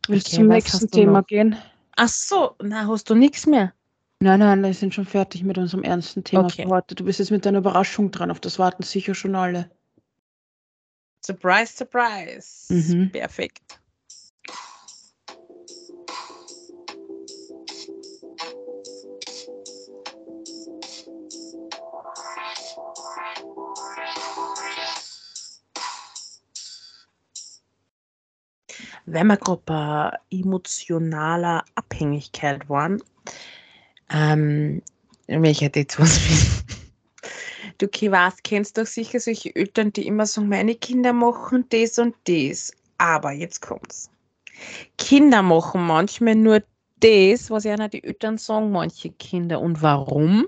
S2: Willst
S1: Okay,
S2: du zum nächsten Thema
S1: noch?
S2: gehen?
S1: Ach so, na, hast du nichts mehr?
S2: Nein, nein, wir sind schon fertig mit unserem ernsten Thema
S1: Okay.
S2: heute. Du bist jetzt mit deiner Überraschung dran, auf das warten sicher schon alle.
S1: Surprise, surprise.
S2: Mhm.
S1: Perfekt. Wenn wir gerade bei emotionaler Abhängigkeit waren, ähm, ich hätte jetzt was. Du weißt, kennst doch sicher solche Eltern, die immer sagen, meine Kinder machen das und das. Aber jetzt kommt's. Kinder machen manchmal nur das, was ja die Eltern sagen, manche Kinder. Und warum?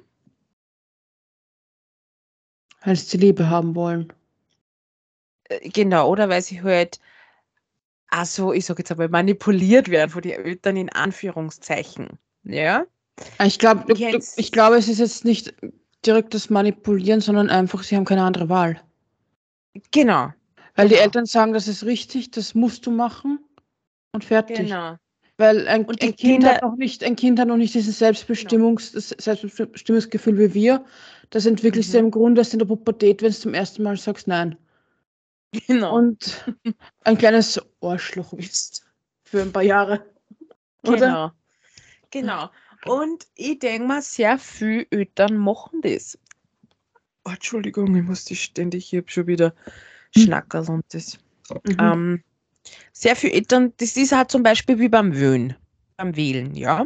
S2: Weil sie Liebe haben wollen.
S1: Äh, Genau, oder weil sie halt, also ich sage jetzt aber, manipuliert werden von den Eltern in Anführungszeichen. Ja?
S2: Ich glaube, ich glaube, es ist jetzt nicht direkt das Manipulieren, sondern einfach, sie haben keine andere Wahl.
S1: Genau.
S2: Weil die
S1: Genau.
S2: Eltern sagen, das ist richtig, das musst du machen und fertig.
S1: Genau.
S2: Weil ein, ein Kind hat
S1: Kinder-
S2: noch nicht, ein Kind hat noch nicht dieses Selbstbestimmungs, das Selbstbestimmungsgefühl wie wir. Das entwickelt
S1: Mhm.
S2: sich im Grunde erst in der Pubertät, wenn du zum ersten Mal sagst Nein.
S1: Genau.
S2: Und ein kleines Arschloch bist für ein paar Jahre. Oder?
S1: Genau. Genau. Und ich denke mal, sehr viele Eltern machen das. Oh, Entschuldigung, ich muss dich ständig, ich habe schon wieder
S2: Hm.
S1: Schnackers und das.
S2: Mhm.
S1: Ähm, sehr viele Eltern, das ist halt zum Beispiel wie beim Wählen, beim Wählen, ja.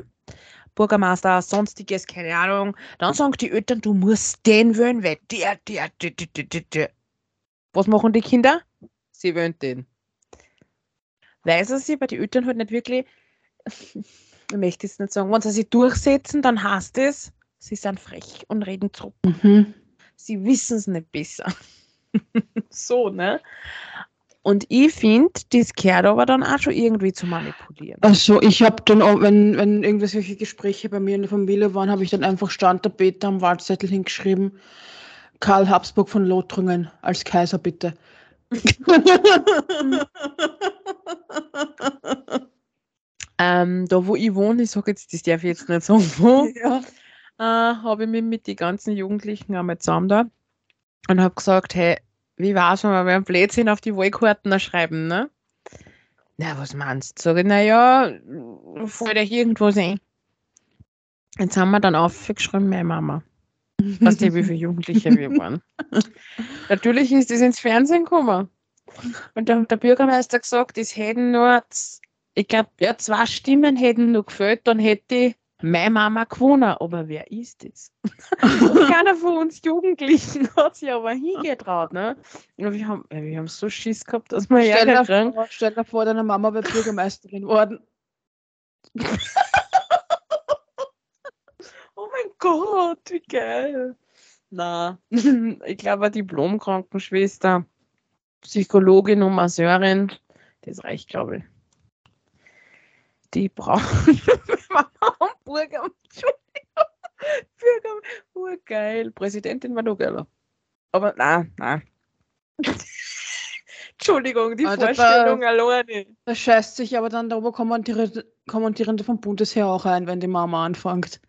S1: Bürgermeister, sonstiges, keine Ahnung. Dann sagen die Eltern, du musst den wählen, weil der, der, der, der, der, der. Was machen die Kinder? Sie wählen den. Weil sie bei den Eltern halt nicht wirklich, ich möchte es nicht sagen, wenn sie sich durchsetzen, dann heißt es, sie sind frech und reden zurück.
S2: Mhm.
S1: Sie wissen es nicht besser. so, ne? Und ich finde, das gehört aber dann auch schon irgendwie zu manipulieren.
S2: Also ich habe dann, auch, wenn, wenn irgendwelche Gespräche bei mir in der Familie waren, habe ich dann einfach Standtabete am Wahlzettel hingeschrieben, Karl Habsburg von Lothringen als Kaiser bitte.
S1: ähm, da wo ich wohne, ich sage jetzt, das darf ich jetzt nicht sagen, wo,
S2: ja.
S1: äh, habe ich mich mit den ganzen Jugendlichen einmal zusammen da und habe gesagt, hey, wie war's, wenn wir einen Blödsinn auf die Wahlkarten schreiben, ne? Na, was meinst du? Sag ich, naja, fällt euch irgendwas ein. Jetzt haben wir dann aufgeschrieben, meine Mama. Weißt du, wie viele Jugendliche wir waren? Natürlich ist das ins Fernsehen gekommen. Und dann hat der Bürgermeister gesagt, es hätten nur, ich glaube, ja, zwei Stimmen hätten noch gefällt, dann hätte meine Mama gewonnen. Aber wer ist das? Keiner von uns Jugendlichen hat sich aber hingetraut. Ne? Und wir haben, wir haben so Schiss gehabt, dass wir
S2: Stell
S1: Ärger kriegen.
S2: vor, stell dir vor, deine Mama wäre Bürgermeisterin worden.
S1: Oh mein Gott, wie geil. Na, ich glaube, Diplom-Krankenschwester, Psychologin und Masseurin, das reicht, glaube ich. Die brauchen Mama und Bürger, Entschuldigung, Bürger, urgeil. Präsidentin war noch geiler. Aber nein, nein. Entschuldigung, die
S2: Also da-
S1: Vorstellung alleine.
S2: Da scheißt sich aber dann der Oberkommandierende Kommandierende vom Bundesheer auch ein, wenn die Mama anfängt.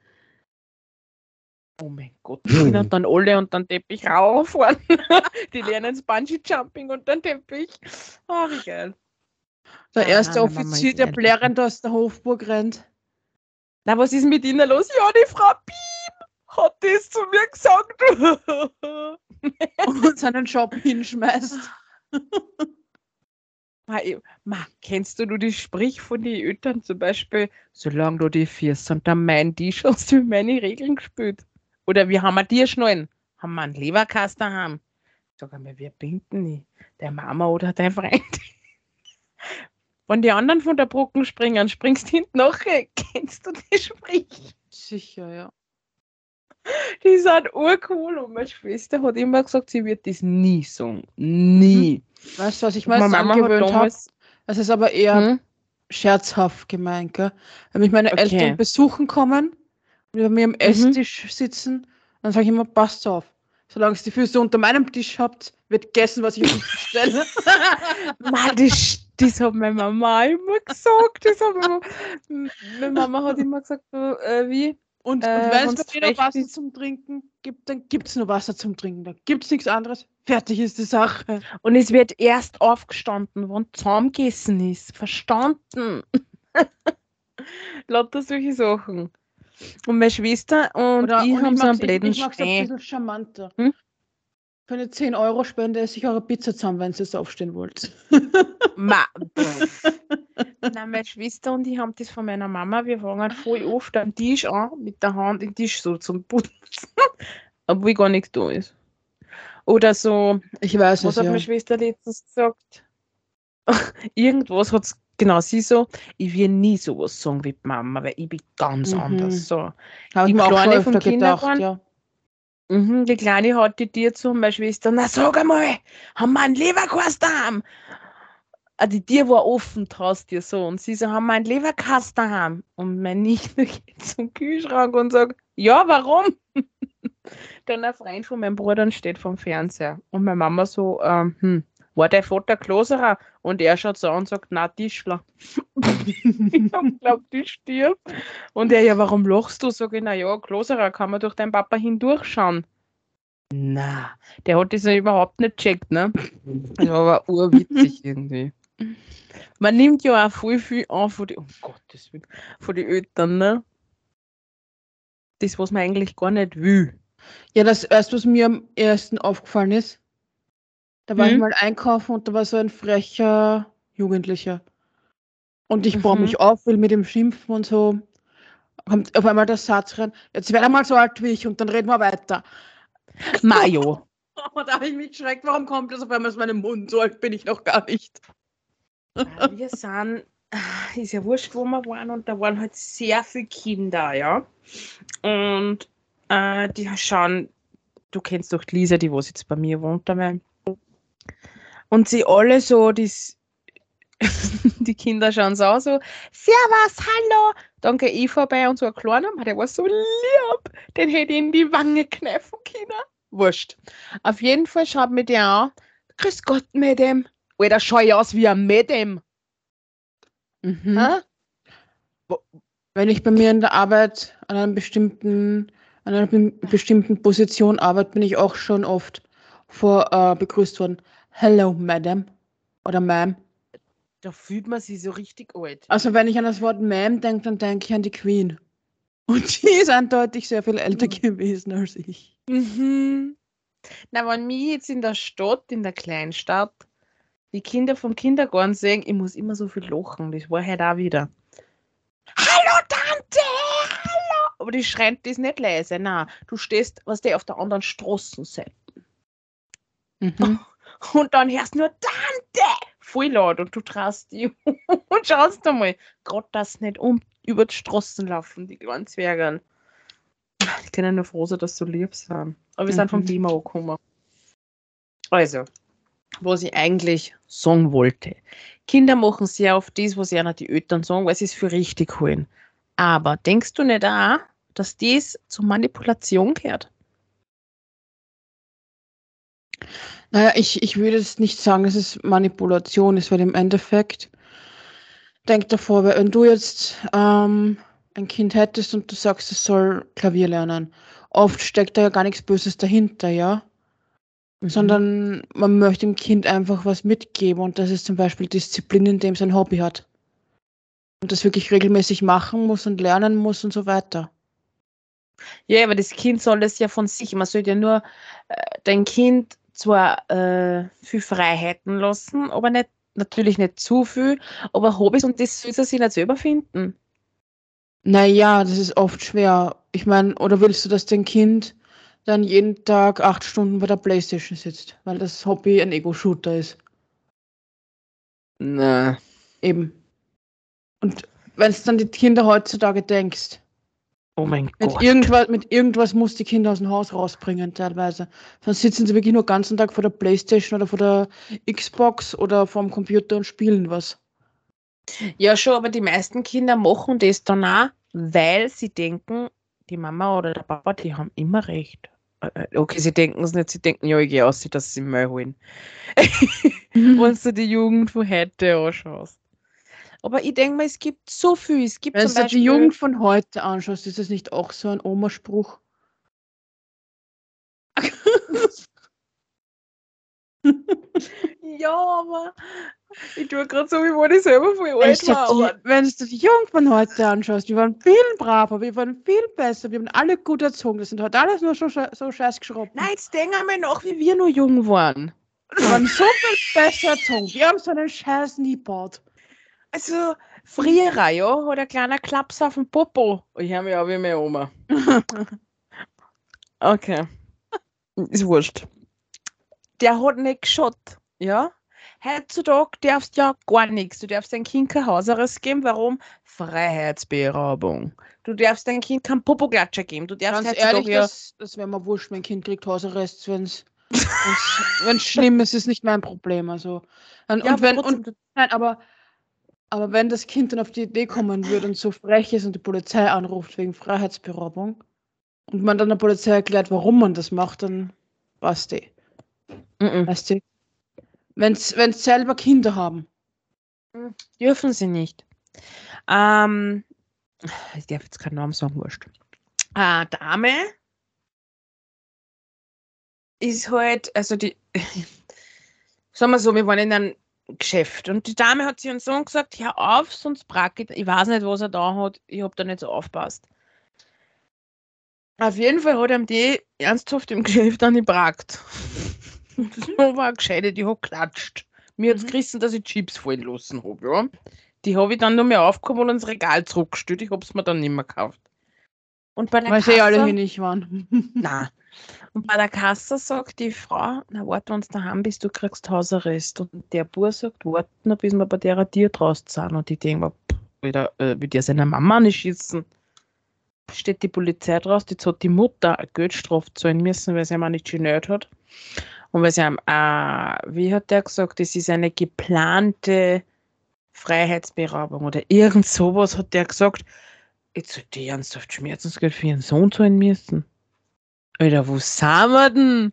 S1: Oh mein Gott, die sind dann alle und dann Teppich rauffahren. Die lernen das Bungee-Jumping und dann Teppich. Oh, wie geil.
S2: Der
S1: Ah,
S2: erste
S1: Mama
S2: Offizier, der blärend aus der Hofburg rennt
S1: Na, was ist mit Ihnen los? Ja, die Frau Piep hat das zu mir gesagt.
S2: und seinen Job hinschmeißt.
S1: Ma, Ma, kennst du nur die Sprich von den Eltern zum Beispiel, solange du die Füße unter mein Tisch hast du meine Regeln gespielt? Oder wir haben wir dir schnallen? Haben wir einen Leberkasten haben? Sag einmal, wir binden nicht. Der Mama oder dein Freund. Wenn die anderen von der Brücke springen, springst hinten nachher. Kennst du die Sprich?
S2: Sicher, ja.
S1: Die sind urcool und meine Schwester hat immer gesagt, sie wird das nie sagen. Nie.
S2: Weißt du, was ich mir
S1: Meine
S2: jetzt angewöhnt habe? Das ist aber eher
S1: Hm?
S2: scherzhaft gemeint, gell? Wenn mich meine
S1: Okay. Mhm.
S2: Eltern besuchen kommen und bei mir am Esstisch sitzen, dann sage ich immer, passt auf. Solange ihr die Füße unter meinem Tisch habt, wird gegessen, was ich euch bestelle.
S1: Mann, das, das hat meine Mama immer gesagt. Das hat meine, Mama, meine Mama hat immer gesagt, so, äh, wie?
S2: Und,
S1: Äh,
S2: und wenn es noch Wasser
S1: ist-
S2: zum Trinken gibt, dann gibt es nur Wasser zum Trinken. Da gibt es nichts anderes. Fertig ist die Sache.
S1: Und es wird erst aufgestanden, wenn zusammengegessen ist. Verstanden? Lauter solche Sachen. Und meine Schwester und
S2: Oder,
S1: ich haben so einen blöden
S2: ich, ich mag's ein bisschen charmanter.
S1: Hm?
S2: Für eine 10 Euro Spende esse ich eure Pizza zusammen, wenn ihr es aufstehen wollt.
S1: Ma. Nein, meine Schwester und ich haben das von meiner Mama. Wir fangen voll oft am Tisch an, mit der Hand den Tisch so zum Putzen, obwohl gar nichts da ist. Oder so,
S2: Ich weiß
S1: was
S2: es,
S1: hat
S2: ja.
S1: meine Schwester letztens gesagt? Irgendwas hat genau sie so, ich will nie sowas sagen wie die Mama, weil ich bin ganz
S2: Mhm.
S1: anders. So.
S2: Habe ich mir auch schon öfter gedacht, ja.
S1: Mhm, die Kleine hat die Tier zu und meine Schwester, na sag einmal, haben wir einen Leberkast daheim? Ah, die Tür war offen, traust dir so. Und sie so, haben wir einen Leberkast daheim? Und mein Nichte geht zum Kühlschrank und sagt, ja, warum? Dann ein Freund von meinem Bruder steht vom Fernseher. Und meine Mama so, ähm, hm, war der Vater Kloserer? Und er schaut so an und sagt, na, Tischler. ich hab glaubt, die stirbt. Und er, ja, warum lachst du? Sag ich, na ja, Kloserer, kann man durch deinen Papa hindurchschauen. Na, der hat das ja überhaupt nicht checkt, ne? Das war aber urwitzig irgendwie. Man nimmt ja auch voll viel an von den, um Gottes Willen, von den Eltern, ne? Das, was man eigentlich gar nicht will.
S2: Ja, das erste, was mir am ersten aufgefallen ist, da war ich
S1: Hm?
S2: mal einkaufen und da war so ein frecher Jugendlicher. Und ich baue
S1: Mhm.
S2: mich auf, will mit ihm schimpfen und so. Kommt auf einmal der Satz rein, jetzt werde er mal so alt wie ich und dann reden wir weiter.
S1: Mayo.
S2: Und da habe ich mich geschreckt, warum kommt das auf einmal aus meinem Mund? So alt bin ich noch gar nicht.
S1: Wir sind, ist ja wurscht, wo wir waren, und da waren halt sehr viele Kinder, ja. Und äh, die schauen, du kennst doch die Lisa, die was jetzt bei mir wohnt dabei. Und sie alle so, dies, die Kinder schauen so so, Servus, hallo. Dann gehe ich vorbei und so ein kleiner, der war so lieb, den hätte ich in die Wange kneifen können. Wurscht. Auf jeden Fall schaut mir der an, Grüß Gott, Madame. Oder schau ich aus wie ein Madame?
S2: Mhm.
S1: Hä?
S2: Wenn ich bei mir in der Arbeit an einem bestimmten, an einer be- bestimmten Position arbeite, bin ich auch schon oft vor äh, begrüßt worden. Hello, Madam. Oder Ma'am.
S1: Da fühlt man sich so richtig alt.
S2: Also wenn ich an das Wort Ma'am denke, dann denke ich an die Queen. Und die ist eindeutig sehr viel älter gewesen als ich.
S1: Mhm. Na, wenn mich jetzt in der Stadt, in der Kleinstadt, die Kinder vom Kindergarten sehen, ich muss immer so viel lachen. Das war halt auch wieder. Hallo Tante! Hallo! Aber die schreien das nicht leise. Na, du stehst, was der auf der anderen Straßenseite.
S2: Mhm.
S1: Und dann hörst du nur Tante! Voll laut und du traust dich und schaust einmal. Gerade das nicht um über die Straßen laufen, die kleinen Zwerge. Ich kann ja nur froh sein, dass so lieb sind. Aber wir sind vom
S2: Mhm.
S1: Thema angekommen. Also, was ich eigentlich sagen wollte. Kinder machen sehr oft das, was ihnen die Eltern sagen, weil sie es für richtig holen. Aber denkst du nicht auch, dass das zur Manipulation gehört?
S2: Naja, ich, ich würde jetzt nicht sagen, dass es Manipulation ist, weil im Endeffekt, denk davor, wenn du jetzt ähm, ein Kind hättest und du sagst, es soll Klavier lernen, oft steckt da ja gar nichts Böses dahinter, ja? Sondern man möchte dem Kind einfach was mitgeben und das ist zum Beispiel Disziplin, indem es ein Hobby hat. Und das wirklich regelmäßig machen muss und lernen muss und so weiter.
S1: Ja, aber das Kind soll das ja von sich. Man sollte ja nur äh, dein Kind zwar äh, viel Freiheiten lassen, aber nicht, natürlich nicht zu viel, aber Hobbys und das soll sie sich nicht selber finden.
S2: Naja, das ist oft schwer. Ich meine, oder willst du, dass dein Kind dann jeden Tag acht Stunden bei der Playstation sitzt, weil das Hobby ein Ego-Shooter ist?
S1: Na.
S2: Eben. Und wenn es dann die Kinder heutzutage denkst,
S1: Oh mein
S2: mit
S1: Gott.
S2: irgendwas, mit irgendwas muss die Kinder aus dem Haus rausbringen teilweise. Sonst sitzen sie wirklich nur den ganzen Tag vor der Playstation oder vor der Xbox oder vorm Computer und spielen was.
S1: Ja, schon, aber die meisten Kinder machen das dann auch, weil sie denken, die Mama oder der Papa, die haben immer recht. Äh, äh, Okay, sie denken es nicht, sie denken, ja, ich gehe aus, dass sie Müll holen. Wenn du die Jugend von heute anschaust. Aber ich denke mal, es gibt so viel. Es gibt
S2: Wenn
S1: zum
S2: du
S1: Beispiel,
S2: die Jugend von heute anschaust, ist das nicht auch so ein Omaspruch?
S1: Ja, aber ich tue gerade so, wie wenn ich selber voll alt war.
S2: wenn du die Jugend von heute anschaust, wir waren viel braver, wir waren viel besser, wir haben alle gut erzogen. Das sind heute alles nur so, so scheiß geschrubbt.
S1: nein, jetzt denk einmal nach, wie wir noch jung waren.
S2: Wir waren so viel besser erzogen. Wir haben so einen Scheiß nie gebaut.
S1: Also, früher, ja, hat ein kleiner Klaps auf dem Popo. Ich höre mich auch wie meine Oma. Okay. Ist wurscht. Der hat nicht geschaut, ja? Heutzutage darfst du ja gar nichts. Du darfst dein Kind kein Hausarrest geben. Warum? Freiheitsberaubung. Du darfst dein Kind keinen Popoklatscher geben. Du darfst
S2: Ganz ehrlich,
S1: ja.
S2: das, das wäre mir wurscht. Mein Kind kriegt Hausarrest, wenn es schlimm ist, ist nicht mein Problem. Also, und,
S1: ja,
S2: und wenn, und, nein, aber, aber wenn das Kind dann auf die Idee kommen würde und so frech ist und die Polizei anruft wegen Freiheitsberaubung und man dann der Polizei erklärt, warum man das macht, dann passt die.
S1: Mhm.
S2: Weißt du? Wenn sie selber Kinder haben.
S1: Dürfen sie nicht. Ähm, ich darf jetzt keinen Namen sagen, wurscht. Äh, Dame ist halt, also die, sagen wir so, wir waren in einem Geschäft und die Dame hat zu ihrem Sohn gesagt, hör auf, sonst brack ich, ich weiß nicht, was er da hat, ich habe da nicht so aufpasst. Auf jeden Fall hat ihm die ernsthaft im Geschäft angebragt. so war gescheite, die hat klatscht. Mir hat's
S2: Mhm.
S1: gerissen, dass ich Chips fallen lassen habe, ja. Die habe ich dann nur mehr aufgehoben und ins Regal zurückgestellt. Ich habe es mir dann nicht mehr gekauft. Und bei der
S2: Weil sie eh alle
S1: Kasse-
S2: hier nicht waren.
S1: Nein. Und bei der Kasse sagt die Frau, na warte, wenn du daheim bist, du kriegst Hausarrest. Und der Bub sagt, warte noch, bis wir bei der Tier draußen sind. Und ich denke mir, wieder, äh, wie der seine Mama nicht schießen. Steht die Polizei draus, jetzt hat die Mutter eine Geldstrafe zahlen müssen, weil sie auch nicht genäht hat. Und weil sie ihm, äh, wie hat der gesagt, das ist eine geplante Freiheitsberaubung oder irgend sowas hat der gesagt. Jetzt hat die ernsthaft Schmerzensgeld für ihren Sohn zahlen müssen. Alter, wo sind wir denn?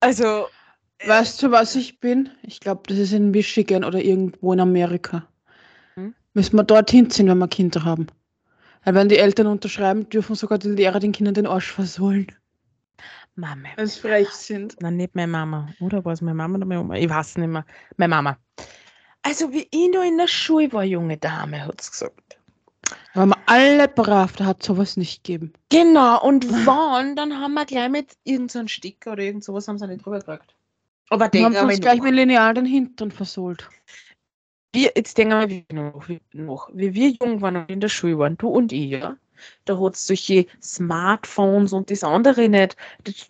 S1: Also,
S2: Weißt du, was ich bin? Ich glaube, das ist in Michigan oder irgendwo in Amerika.
S1: Hm?
S2: Müssen wir dorthin ziehen, wenn wir Kinder haben. Weil wenn die Eltern unterschreiben, dürfen sogar die Lehrer den Kindern den Arsch versohlen.
S1: Mama.
S2: Wenn sie frech sind.
S1: Nein, nicht meine Mama. Oder war es meine Mama oder meine Oma? Ich weiß nicht mehr. Meine Mama. Also, wie ich noch in der Schule war, junge Dame, hat es gesagt.
S2: Da wir alle brav, da hat sowas nicht gegeben.
S1: Genau, und wann, dann haben wir gleich mit irgendeinem so Sticker oder irgend sowas haben sie nicht drüber gekriegt. Aber
S2: haben
S1: denken wir
S2: uns gleich
S1: noch.
S2: mit Lineal den Hintern versohlt.
S1: wir, jetzt denken wir noch, wie, noch, wie wir jung waren und in der Schule waren, du und ich, ja. Da hat es solche Smartphones und das andere nicht.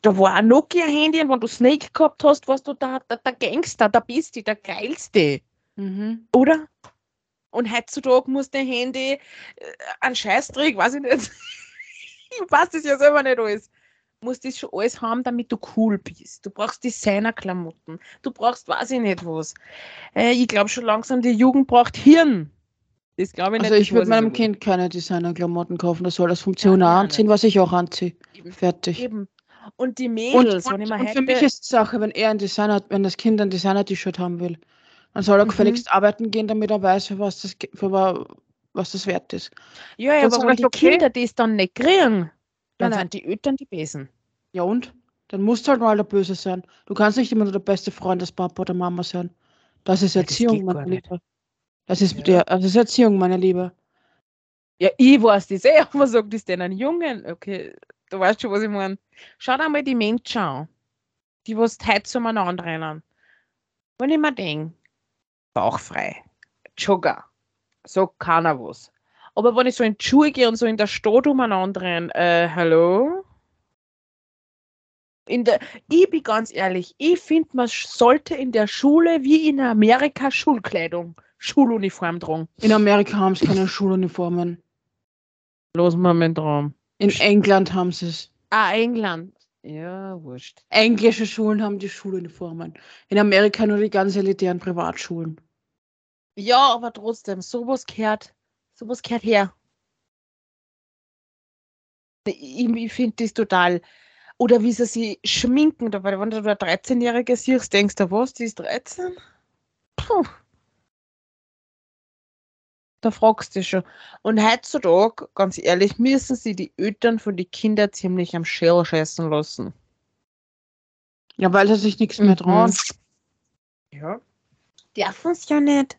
S1: Da war ein Nokia-Handy und wenn du Snake gehabt hast, warst du der, der, der Gangster, der Beste, der Geilste,
S2: Mhm.
S1: oder? Und heutzutage muss dein Handy äh, ein Scheißdreck, weiß ich nicht. ich weiß das ja selber nicht alles. Musst das schon alles haben, damit du cool bist. Du brauchst Designerklamotten. Du brauchst, weiß ich nicht was. Äh, ich glaube schon langsam, die Jugend braucht Hirn. Das glaube ich
S2: Also
S1: nicht.
S2: ich
S1: das
S2: würde meinem. Kind keine Designerklamotten kaufen. Das soll das Funktioner
S1: Ja,
S2: anziehen, was ich auch anziehe.
S1: Eben.
S2: Fertig.
S1: Eben. Und die
S2: Und,
S1: Mädels,
S2: und,
S1: wenn ich mir
S2: und für mich ist die Sache, wenn er ein Designer, wenn das Kind ein Designer-T-Shirt haben will, dann soll er
S1: Mhm.
S2: gefälligst arbeiten gehen, damit er weiß, für was das, für wa- was das wert ist.
S1: ja, ja, aber wenn die
S2: okay.
S1: Kinder das dann nicht kriegen, dann
S2: Nein, nein.
S1: sind die Eltern die Besen.
S2: Ja und? Dann musst du halt mal der Böse sein. Du kannst nicht immer nur der beste Freund des Papa oder Mama sein. Das ist
S1: das
S2: Erziehung,
S1: geht
S2: meine. Liebe. Das ist,
S1: Ja.
S2: der, das ist Erziehung, meine Liebe.
S1: Ja, ich weiß das eh, aber sagt das denn einen Jungen? Okay, du weißt schon, was ich meine. Schau dir mal die Menschen an, die was heute zueinander rennen. Wenn ich mir denke, bauchfrei, Jogger, sagt keiner was. Aber wenn ich so in die Schule gehe und so in der Stadt umeinander renne, äh, hallo? In der, ich bin ganz ehrlich, ich finde, man sollte in der Schule wie in Amerika Schulkleidung, Schuluniform tragen.
S2: In Amerika haben sie keine Schuluniformen.
S1: Los, Moment dran.
S2: In England haben sie es.
S1: Ah, England. Ja, wurscht.
S2: Englische Schulen haben die Schuluniformen. In Amerika nur die ganz elitären Privatschulen.
S1: Ja, aber trotzdem, sowas gehört, sowas gehört her. Ich, ich finde das total. Oder wie sie sich schminken, dabei, wenn du da 13-Jährige siehst, denkst du, was, die ist 13? Puh. Da fragst du dich schon. Und heutzutage, ganz ehrlich, müssen sie die Eltern von den Kindern ziemlich am Schädel scheißen lassen.
S2: Ja, weil sie sich nichts mehr
S1: Mhm.
S2: trauen.
S1: Ja. Dürfen es ja nicht.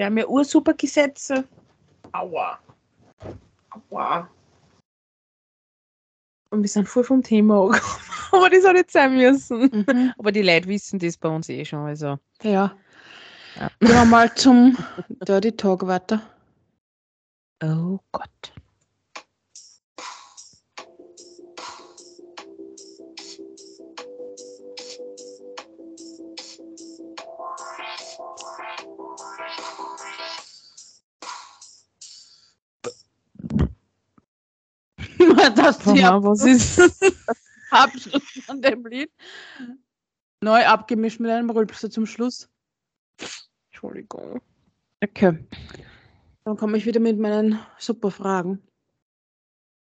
S1: Wir haben ja ursuper Gesetze. Aua. Aua. Und wir sind voll vom Thema angekommen. Aber das hat nicht sein müssen.
S2: Mhm.
S1: Aber die Leute wissen das bei uns eh schon. Also.
S2: Ja.
S1: Ja.
S2: Gehen wir mal zum Dirty Talk weiter.
S1: Oh Gott.
S2: Das ist die
S1: Aha, was ist
S2: Abschluss von dem Lied. Neu abgemischt mit einem Rülpser zum Schluss.
S1: Entschuldigung.
S2: Okay. Dann komme ich wieder mit meinen super Fragen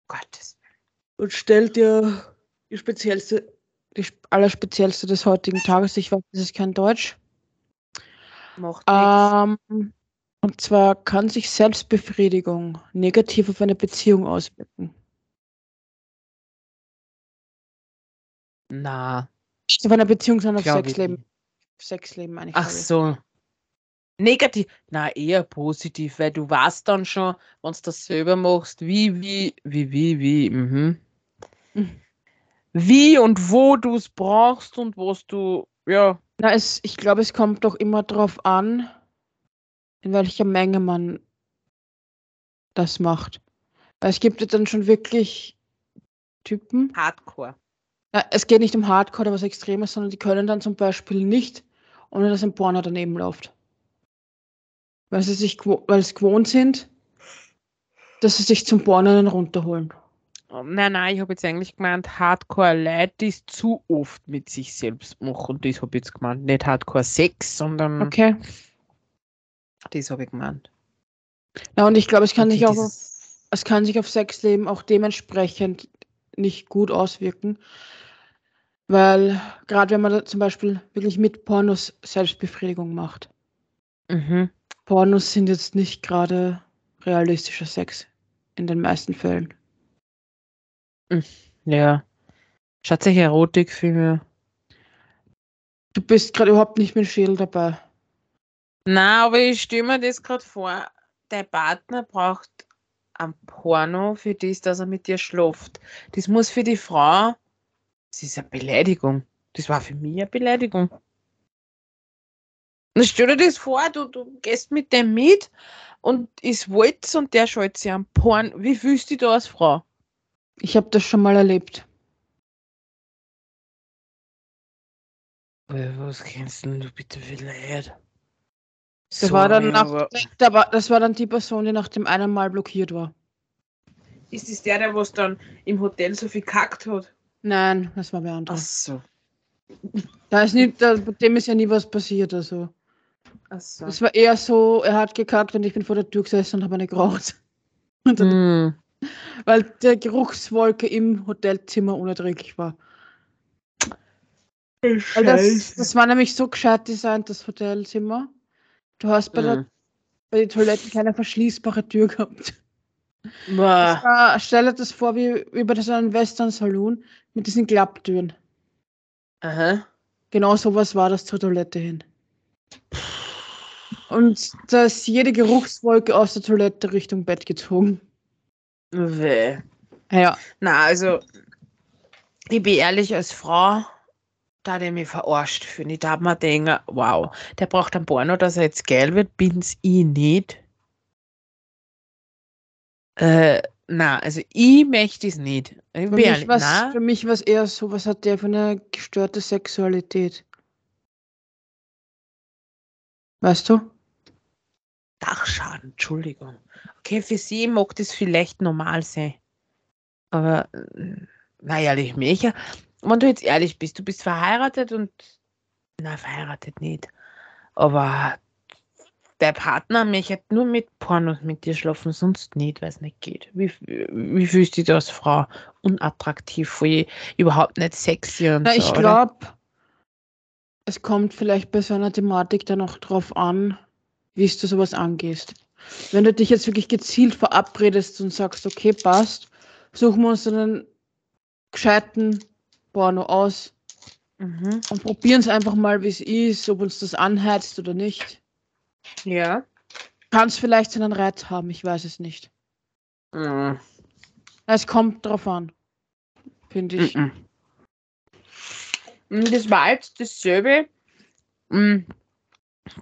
S1: Gottes.
S2: und stell dir die speziellste, die sp- allerspeziellste des heutigen Tages. Ich weiß, das ist kein Deutsch.
S1: Macht nichts.
S2: Ähm, und zwar kann sich Selbstbefriedigung negativ auf eine Beziehung auswirken.
S1: Na.
S2: Nicht auf eine Beziehung, sondern auf Sexleben. Sexleben meine ich.
S1: Ach so. Negativ. Na, eher positiv, weil du weißt dann schon, wenn du das selber machst, wie, wie, wie, wie, wie, mhm.
S2: Mhm.
S1: Wie und wo du es brauchst und was du, ja,
S2: Na, es, ich glaube, es kommt doch immer darauf an, in welcher Menge man das macht. Es gibt ja dann schon wirklich Typen.
S1: Hardcore.
S2: Na, es geht nicht um Hardcore oder was Extremes, sondern die können dann zum Beispiel nicht, ohne dass ein Porno daneben läuft. Weil sie sich weil es gewohnt sind, dass sie sich zum Porno dann runterholen.
S1: Nein, nein, ich habe jetzt eigentlich gemeint, Hardcore-Leute, die es zu oft mit sich selbst machen. Das habe ich jetzt gemeint. Nicht Hardcore-Sex, sondern
S2: Okay.
S1: das habe ich gemeint.
S2: Na, und ich glaube, es kann
S1: Okay,
S2: sich auch auf
S1: dieses-
S2: es kann sich auf Sexleben auch dementsprechend nicht gut auswirken. Weil gerade wenn man da zum Beispiel wirklich mit Pornos Selbstbefriedigung macht.
S1: Mhm.
S2: Pornos sind jetzt nicht gerade realistischer Sex in den meisten Fällen.
S1: Ja. Schaut sich Erotikfilme.
S2: Du bist gerade überhaupt nicht mit Schädel dabei.
S1: Na, aber ich stelle mir das gerade vor, dein Partner braucht ein Porno für das, dass er mit dir schläft. Das muss für die Frau, das ist eine Beleidigung. Das war für mich eine Beleidigung. Und stell dir das vor, du, du gehst mit dem mit und ist Walz und der schaut sich am Porn. Wie fühlst du dich da als Frau?
S2: Ich habe das schon mal erlebt.
S1: Äh, Was kennst denn du bitte Leid?
S2: Das war dann nach, da war, das war dann die Person, die nach dem einen Mal blockiert war.
S1: Ist das der, der was dann im Hotel so viel kackt hat?
S2: Nein, das war wer
S1: Ach
S2: anderes.
S1: so.
S2: Da ist nicht, da, dem ist ja nie was passiert. Also.
S1: Ach so.
S2: Es war eher so, er hat gekackt und ich bin vor der Tür gesessen und habe eine geraucht. Und dann,
S1: Hm.
S2: Weil der Geruchswolke im Hotelzimmer unerträglich war. Das, das war nämlich so gescheit designt, das Hotelzimmer. Du hast bei, der,
S1: Mhm.
S2: bei den Toiletten keine verschließbare Tür gehabt. War, stell dir das vor wie, bei so einem Western Saloon mit diesen Klapptüren.
S1: Aha.
S2: Genau sowas war das zur Toilette hin. Und da ist jede Geruchswolke aus der Toilette Richtung Bett gezogen.
S1: Weh.
S2: Ja.
S1: Na, also, ich bin ehrlich, als Frau, da hat er mich verarscht fühlen. Ich darf mir denken, wow, der braucht ein Porno, dass er jetzt geil wird, bin's ich nicht. Äh, na, also ich möchte es nicht. Ich
S2: Für mich, was,
S1: na,
S2: für mich war es eher so, was hat der für eine gestörte Sexualität? Weißt du?
S1: Dachschaden, Entschuldigung. Okay, für sie mag das vielleicht normal sein. Aber, äh, na ehrlich, Micha, wenn du jetzt ehrlich bist, du bist verheiratet und, na, verheiratet nicht. Aber der Partner möchte nur mit Pornos mit dir schlafen, sonst nicht, weil es nicht geht. Wie, wie fühlst du dich als Frau? Unattraktiv, voll, überhaupt nicht sexy und
S2: Na,
S1: so,
S2: ich glaube, es kommt vielleicht bei so einer Thematik dann auch drauf an, wie du sowas angehst. Wenn du dich jetzt wirklich gezielt verabredest und sagst, okay, passt, suchen wir uns einen gescheiten Porno aus
S1: Mhm.
S2: und probieren es einfach mal, wie es ist, ob uns das anheizt oder nicht.
S1: Ja.
S2: Kann es vielleicht seinen Reiz haben, ich weiß es nicht.
S1: Mhm.
S2: Es kommt drauf an, finde ich.
S1: Mm, Das war jetzt dasselbe. Mm,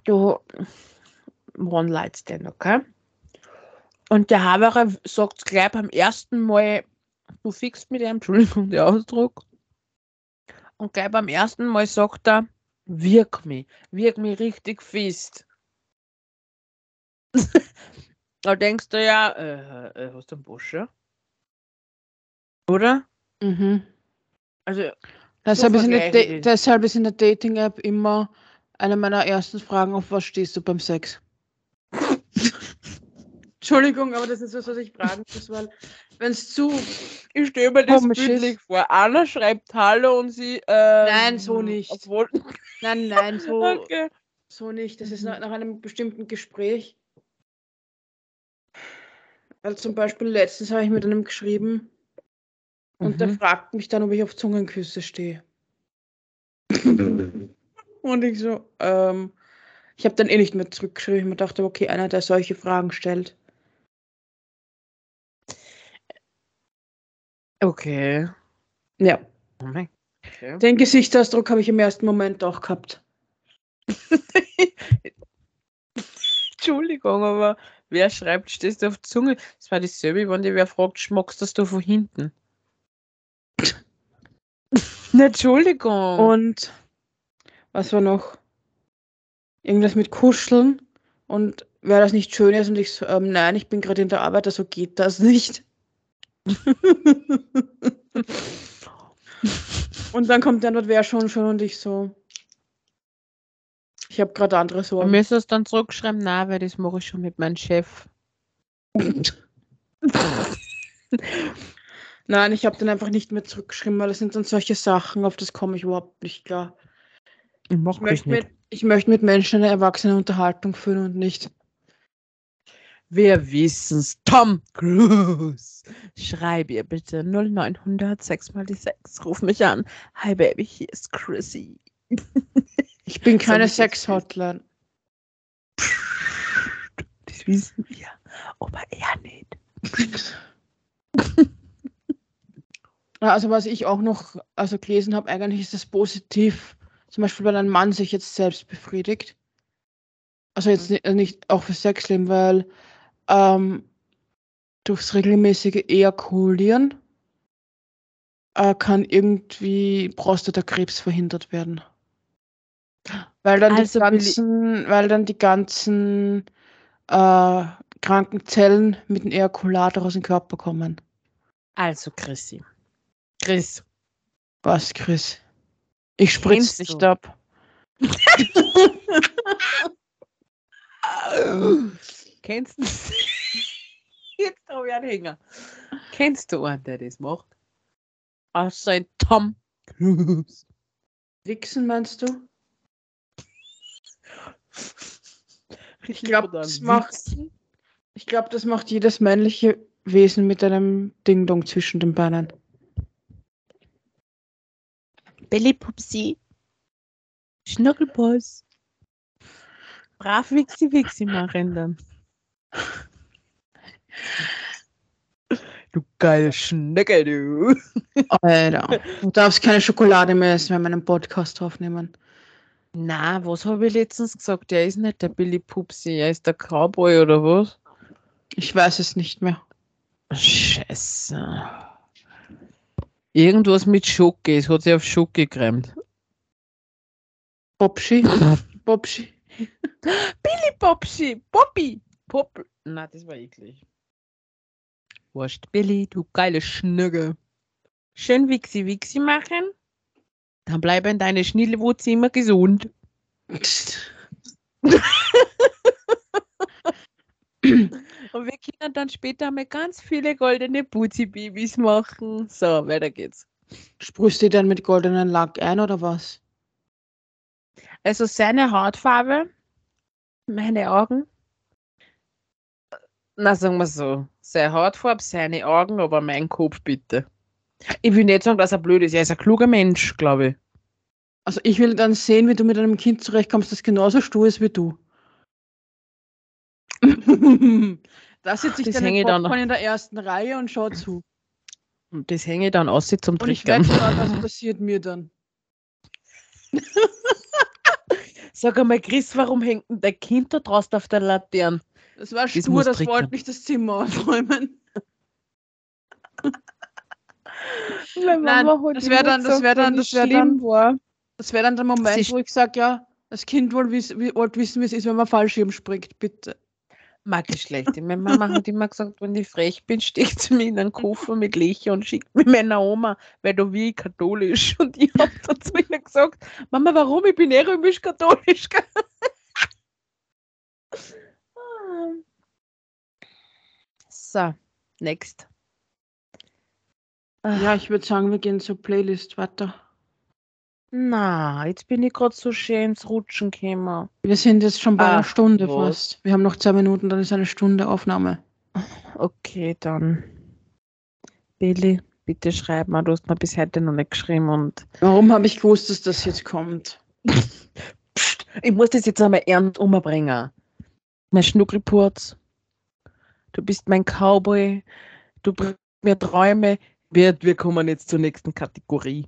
S1: Du One-Light-Stand, okay? Und der Haberer sagt gleich beim ersten Mal, du fixt mit ihm, Entschuldigung, der Ausdruck. Und gleich beim ersten Mal sagt er, wirk mich, wirk mich richtig fest. da denkst du ja, äh, äh, hast du einen Bursche? Oder?
S2: Mhm.
S1: Also,
S2: Deshalb, ist in der deshalb ist in der Dating-App immer eine meiner ersten Fragen, auf was stehst du beim Sex? Entschuldigung, aber das ist was, was ich fragen muss, weil wenn es zu...
S1: Ich stelle mir das bildlich vor. Anna schreibt Hallo und sie. Ähm,
S2: Nein, so nicht.
S1: Obwohl,
S2: Nein, nein, so,
S1: okay.
S2: so nicht. Das ist nach, nach einem bestimmten Gespräch. Weil zum Beispiel letztens habe ich mit einem geschrieben und der
S1: Mhm.
S2: fragt mich dann, ob ich auf Zungenküsse stehe. Und ich so, ähm, ich habe dann eh nicht mehr zurückgeschrieben. Ich mir dachte, okay, einer, der solche Fragen stellt.
S1: Okay.
S2: Ja,
S1: okay.
S2: den Gesichtsausdruck habe ich im ersten Moment auch gehabt.
S1: Entschuldigung, aber wer schreibt, stehst du auf die Zunge? Das war dasselbe, wenn dir wer fragt, schmeckst das du von hinten? Entschuldigung.
S2: Und was war noch? Irgendwas mit Kuscheln. Und wer das nicht schön ist und ich so, ähm, nein, ich bin gerade in der Arbeit, also geht das nicht. und dann kommt die Antwort, wer schon schon und ich so. Ich habe gerade andere Sorgen.
S1: müssen es dann zurückschreiben, na, weil das mache ich schon mit meinem Chef.
S2: Nein, ich habe den einfach nicht mehr zurückgeschrieben, weil das sind dann solche Sachen, auf das komme ich überhaupt nicht klar.
S1: Ich
S2: Ich möchte, mit, ich möchte mit Menschen eine erwachsene Unterhaltung führen und nicht.
S1: Wir wissen's. Tom Cruise. Schreib ihr bitte 0900 6 mal die 6. Ruf mich an. Hi Baby, hier ist Chrissy.
S2: Ich bin keine Sex-Hotline.
S1: Das wissen wir. Aber er nicht.
S2: Also was ich auch noch also gelesen habe, eigentlich ist das positiv. Zum Beispiel, wenn ein Mann sich jetzt selbst befriedigt. Also jetzt nicht, nicht auch für Sexleben, weil ähm, durchs regelmäßige Ejakulieren äh, kann irgendwie Prostatakrebs verhindert werden. Weil dann
S1: Also
S2: die ganzen, weil dann die ganzen äh, kranken Zellen mit dem Ejakulat aus dem Körper kommen.
S1: Also Chrissy. Chris.
S2: Was, Chris? Ich spritz
S1: Kennst
S2: nicht
S1: du?
S2: ab.
S1: Kennst du Jetzt habe ich einen Hänger. Kennst du einen, der das macht? Außer ein Tom Cruise.
S2: Wichsen meinst du?
S1: Ich
S2: glaub, das macht- Ich glaube, das macht jedes männliche Wesen mit einem Ding-Dong zwischen den Beinen.
S1: Billy Pupsi. Schnuckelboss. Brav Wixi Wixi machen dann. Du geile Schnecke, du.
S2: Alter. Du darfst keine Schokolade mehr essen, wenn wir einen Podcast aufnehmen.
S1: Na, was habe ich letztens gesagt? Der ist nicht der Billy Pupsi, er ist der Cowboy oder was?
S2: Ich weiß es nicht mehr.
S1: Scheiße. Irgendwas mit Schoki, es hat sich auf Schoki gereimt.
S2: Bobschi? Bobschi?
S1: Billy Popschi, Poppy, Pop. Na, das war eklig. Wurscht, Billy, du geile Schnügge. Schön Wixi Wixi machen. Dann bleiben deine Schnillwurzeln immer gesund. Und wir können dann später mal ganz viele goldene Booty-Babys machen. So, weiter geht's.
S2: Sprühst du dann mit goldenen Lack ein oder was?
S1: Also seine Hautfarbe, meine Augen. Na, sagen wir so. Seine Hautfarbe, seine Augen, aber mein Kopf bitte. Ich will nicht sagen, dass er blöd ist. Er ist ein kluger Mensch, glaube ich.
S2: Also ich will dann sehen, wie du mit einem Kind zurechtkommst, das genauso stur ist wie du. da sitze ich
S1: Das
S2: dann
S1: ich dann
S2: in der ersten Reihe und schau zu.
S1: Und das hänge ich dann aus zum
S2: Und ich mal, was passiert mir dann?
S1: Sag einmal, Chris, warum hängt denn dein Kind da draußen auf der Laterne?
S2: Das war
S1: Das
S2: stur, das
S1: trickern.
S2: wollte nicht das Zimmer aufräumen.
S1: Meine
S2: Nein,
S1: Mama hat
S2: das
S1: immer
S2: wär dann- das
S1: gesagt,
S2: wär dann- das
S1: schlimm war.
S2: Das wäre dann der Moment,
S1: Sie-
S2: wo ich sage, ja, das Kind wollte wiss, wie- wollte wissen, wie es ist, wenn man Fallschirm springt, bitte.
S1: Mag ich schlecht. Meine Mama hat immer gesagt, wenn ich frech bin, steckt sie mir in einen Koffer mit Löcher und schickt mir meiner Oma, weil da wie ich katholisch. Und ich habe dann zu ihr gesagt, Mama, warum? Ich bin eh römisch-katholisch. gell?" Ah. so, next.
S2: Ja, ich würde sagen, wir gehen zur Playlist weiter.
S1: Na, jetzt bin ich gerade so schön ins Rutschen gekommen.
S2: Wir sind jetzt schon bei einer
S1: Ach,
S2: Stunde
S1: was.
S2: fast. Wir haben noch zwei Minuten, dann ist eine Stunde Aufnahme.
S1: Okay, dann. Billy, bitte schreib mal, du hast mir bis heute noch nicht geschrieben und
S2: Warum habe ich gewusst, dass das jetzt kommt?
S1: Psst, ich muss das jetzt einmal ernst umbringen. Mein Schnuckelpurz, du bist mein Cowboy, du bringst mir Träume. Wir, wir kommen jetzt zur nächsten Kategorie.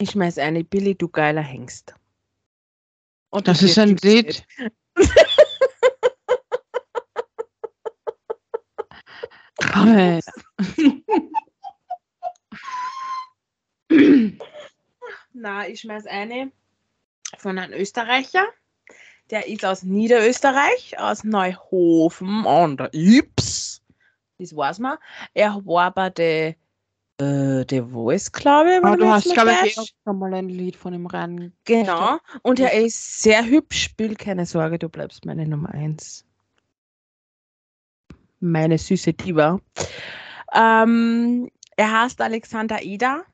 S1: Ich schmeiß eine Billy, du geiler Hengst. Und
S2: Das ist ein Lied.
S1: nicht. Na, ich schmeiß eine von einem Österreicher. Der ist aus Niederösterreich, aus Neuhofen an der Ips. Das weiß man. Er war bei der Äh, The Voice, glaube ich.
S2: Aber
S1: wenn
S2: du
S1: ich
S2: hast, glaube ich, eh auch schon mal ein Lied von ihm rein.
S1: Genau. Und er ist sehr hübsch. Spiel keine Sorge, du bleibst meine Nummer eins. Meine süße Diva. Ähm, er heißt Alexander Eder.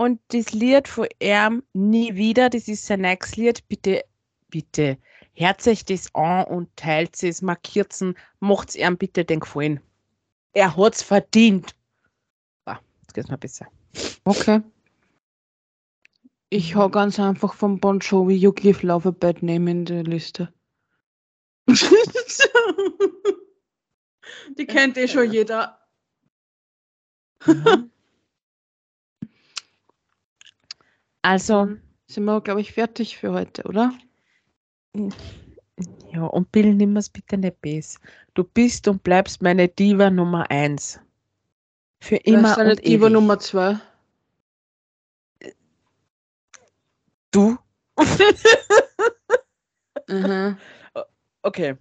S1: Und das Lied von ihm nie wieder, das ist sein nächstes Lied. Bitte, bitte, hört euch das an und teilt es, markiert es, macht es ihm bitte den Gefallen. Er hat es verdient. So, jetzt geht's mal besser.
S2: Okay. Ich hau ganz einfach von Bon Jovi You Give Love a Bad Name in der Liste. Die kennt eh schon jeder.
S1: Ja. Also,
S2: Sind wir, glaube ich, fertig für heute, oder?
S1: ja, und Bill, nimm es bitte nicht bes. Du bist und bleibst meine Diva Nummer eins. Für
S2: Wer
S1: immer
S2: ist
S1: und
S2: Diva
S1: ewig.
S2: Nummer zwei.
S1: Du?
S2: Mhm.
S1: Okay.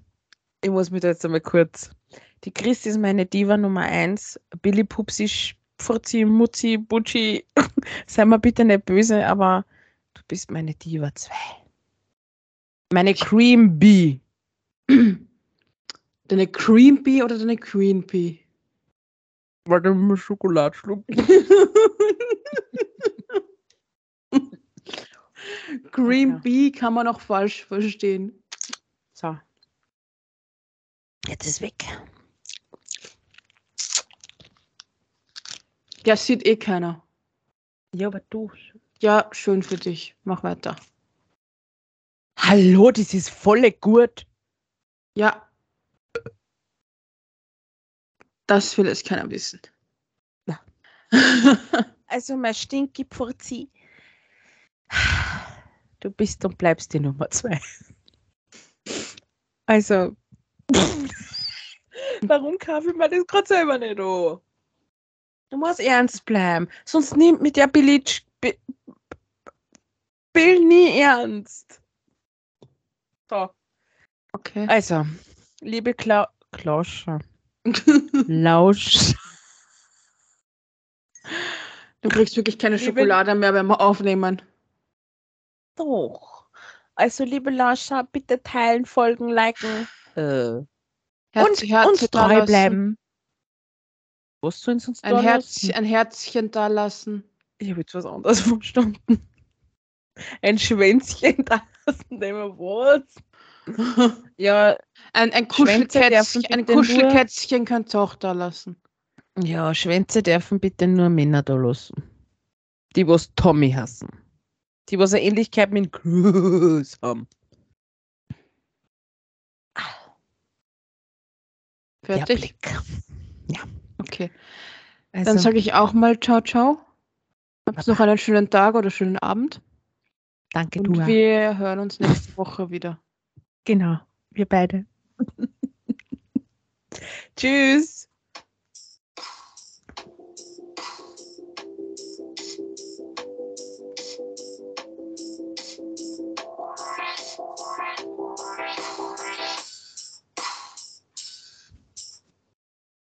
S1: Ich muss mich da jetzt einmal kurz. Die Chris ist meine Diva Nummer eins. Billy Pupsi, Furzi, Mutzi, Butschi. Sei mir bitte nicht böse, aber du bist meine Diva 2. Meine Cream Bee.
S2: Deine Cream Bee oder deine Queen Bee?
S1: Warte mal Schokolade schlucken.
S2: Cream
S1: Okay.
S2: Bee kann man auch falsch verstehen.
S1: So. Jetzt ist weg.
S2: Ja, sieht eh keiner.
S1: Ja, aber du.
S2: Ja, schön für dich. Mach weiter.
S1: Hallo, das ist voll gut.
S2: Ja. Das will es keiner wissen.
S1: Na. Also, mein Stinky Pfurzi. Du bist und bleibst die Nummer zwei. Also. Warum kaufe ich mir das gerade selber nicht an? Du musst ernst bleiben. Sonst nimmt mit der Billy Bi- Bill nie ernst. So.
S2: Okay.
S1: Also, liebe Kla Klauscher. Lausch.
S2: Du kriegst wirklich keine
S1: Liebe-
S2: Schokolade mehr, wenn wir aufnehmen.
S1: Doch. Also, liebe Lauscher, bitte teilen, folgen, liken. Äh.
S2: Herz,
S1: und
S2: Herz
S1: uns
S2: da
S1: treu
S2: lassen.
S1: bleiben. Was sollen sie uns
S2: Ein,
S1: da
S2: Herz,
S1: lassen?
S2: ein Herzchen da lassen.
S1: Ich habe jetzt was anderes verstanden. Ein Schwänzchen da lassen, nehmen wir was? Ja,
S2: Ein, ein Kuschelkätzchen, ein Kuschelkätzchen könnt ihr auch da lassen.
S1: ja, Schwänze dürfen bitte nur Männer da lassen. Die, was Tommy hassen. Die, was eine Ähnlichkeit mit Cruz haben.
S2: Fertig?
S1: Blick.
S2: Okay.
S1: Also,
S2: Dann sage ich auch mal ciao, ciao. Habt noch einen schönen Tag oder schönen Abend.
S1: danke,
S2: Und
S1: du. auch.
S2: wir hören uns nächste Woche wieder.
S1: Genau, wir beide. Tschüss.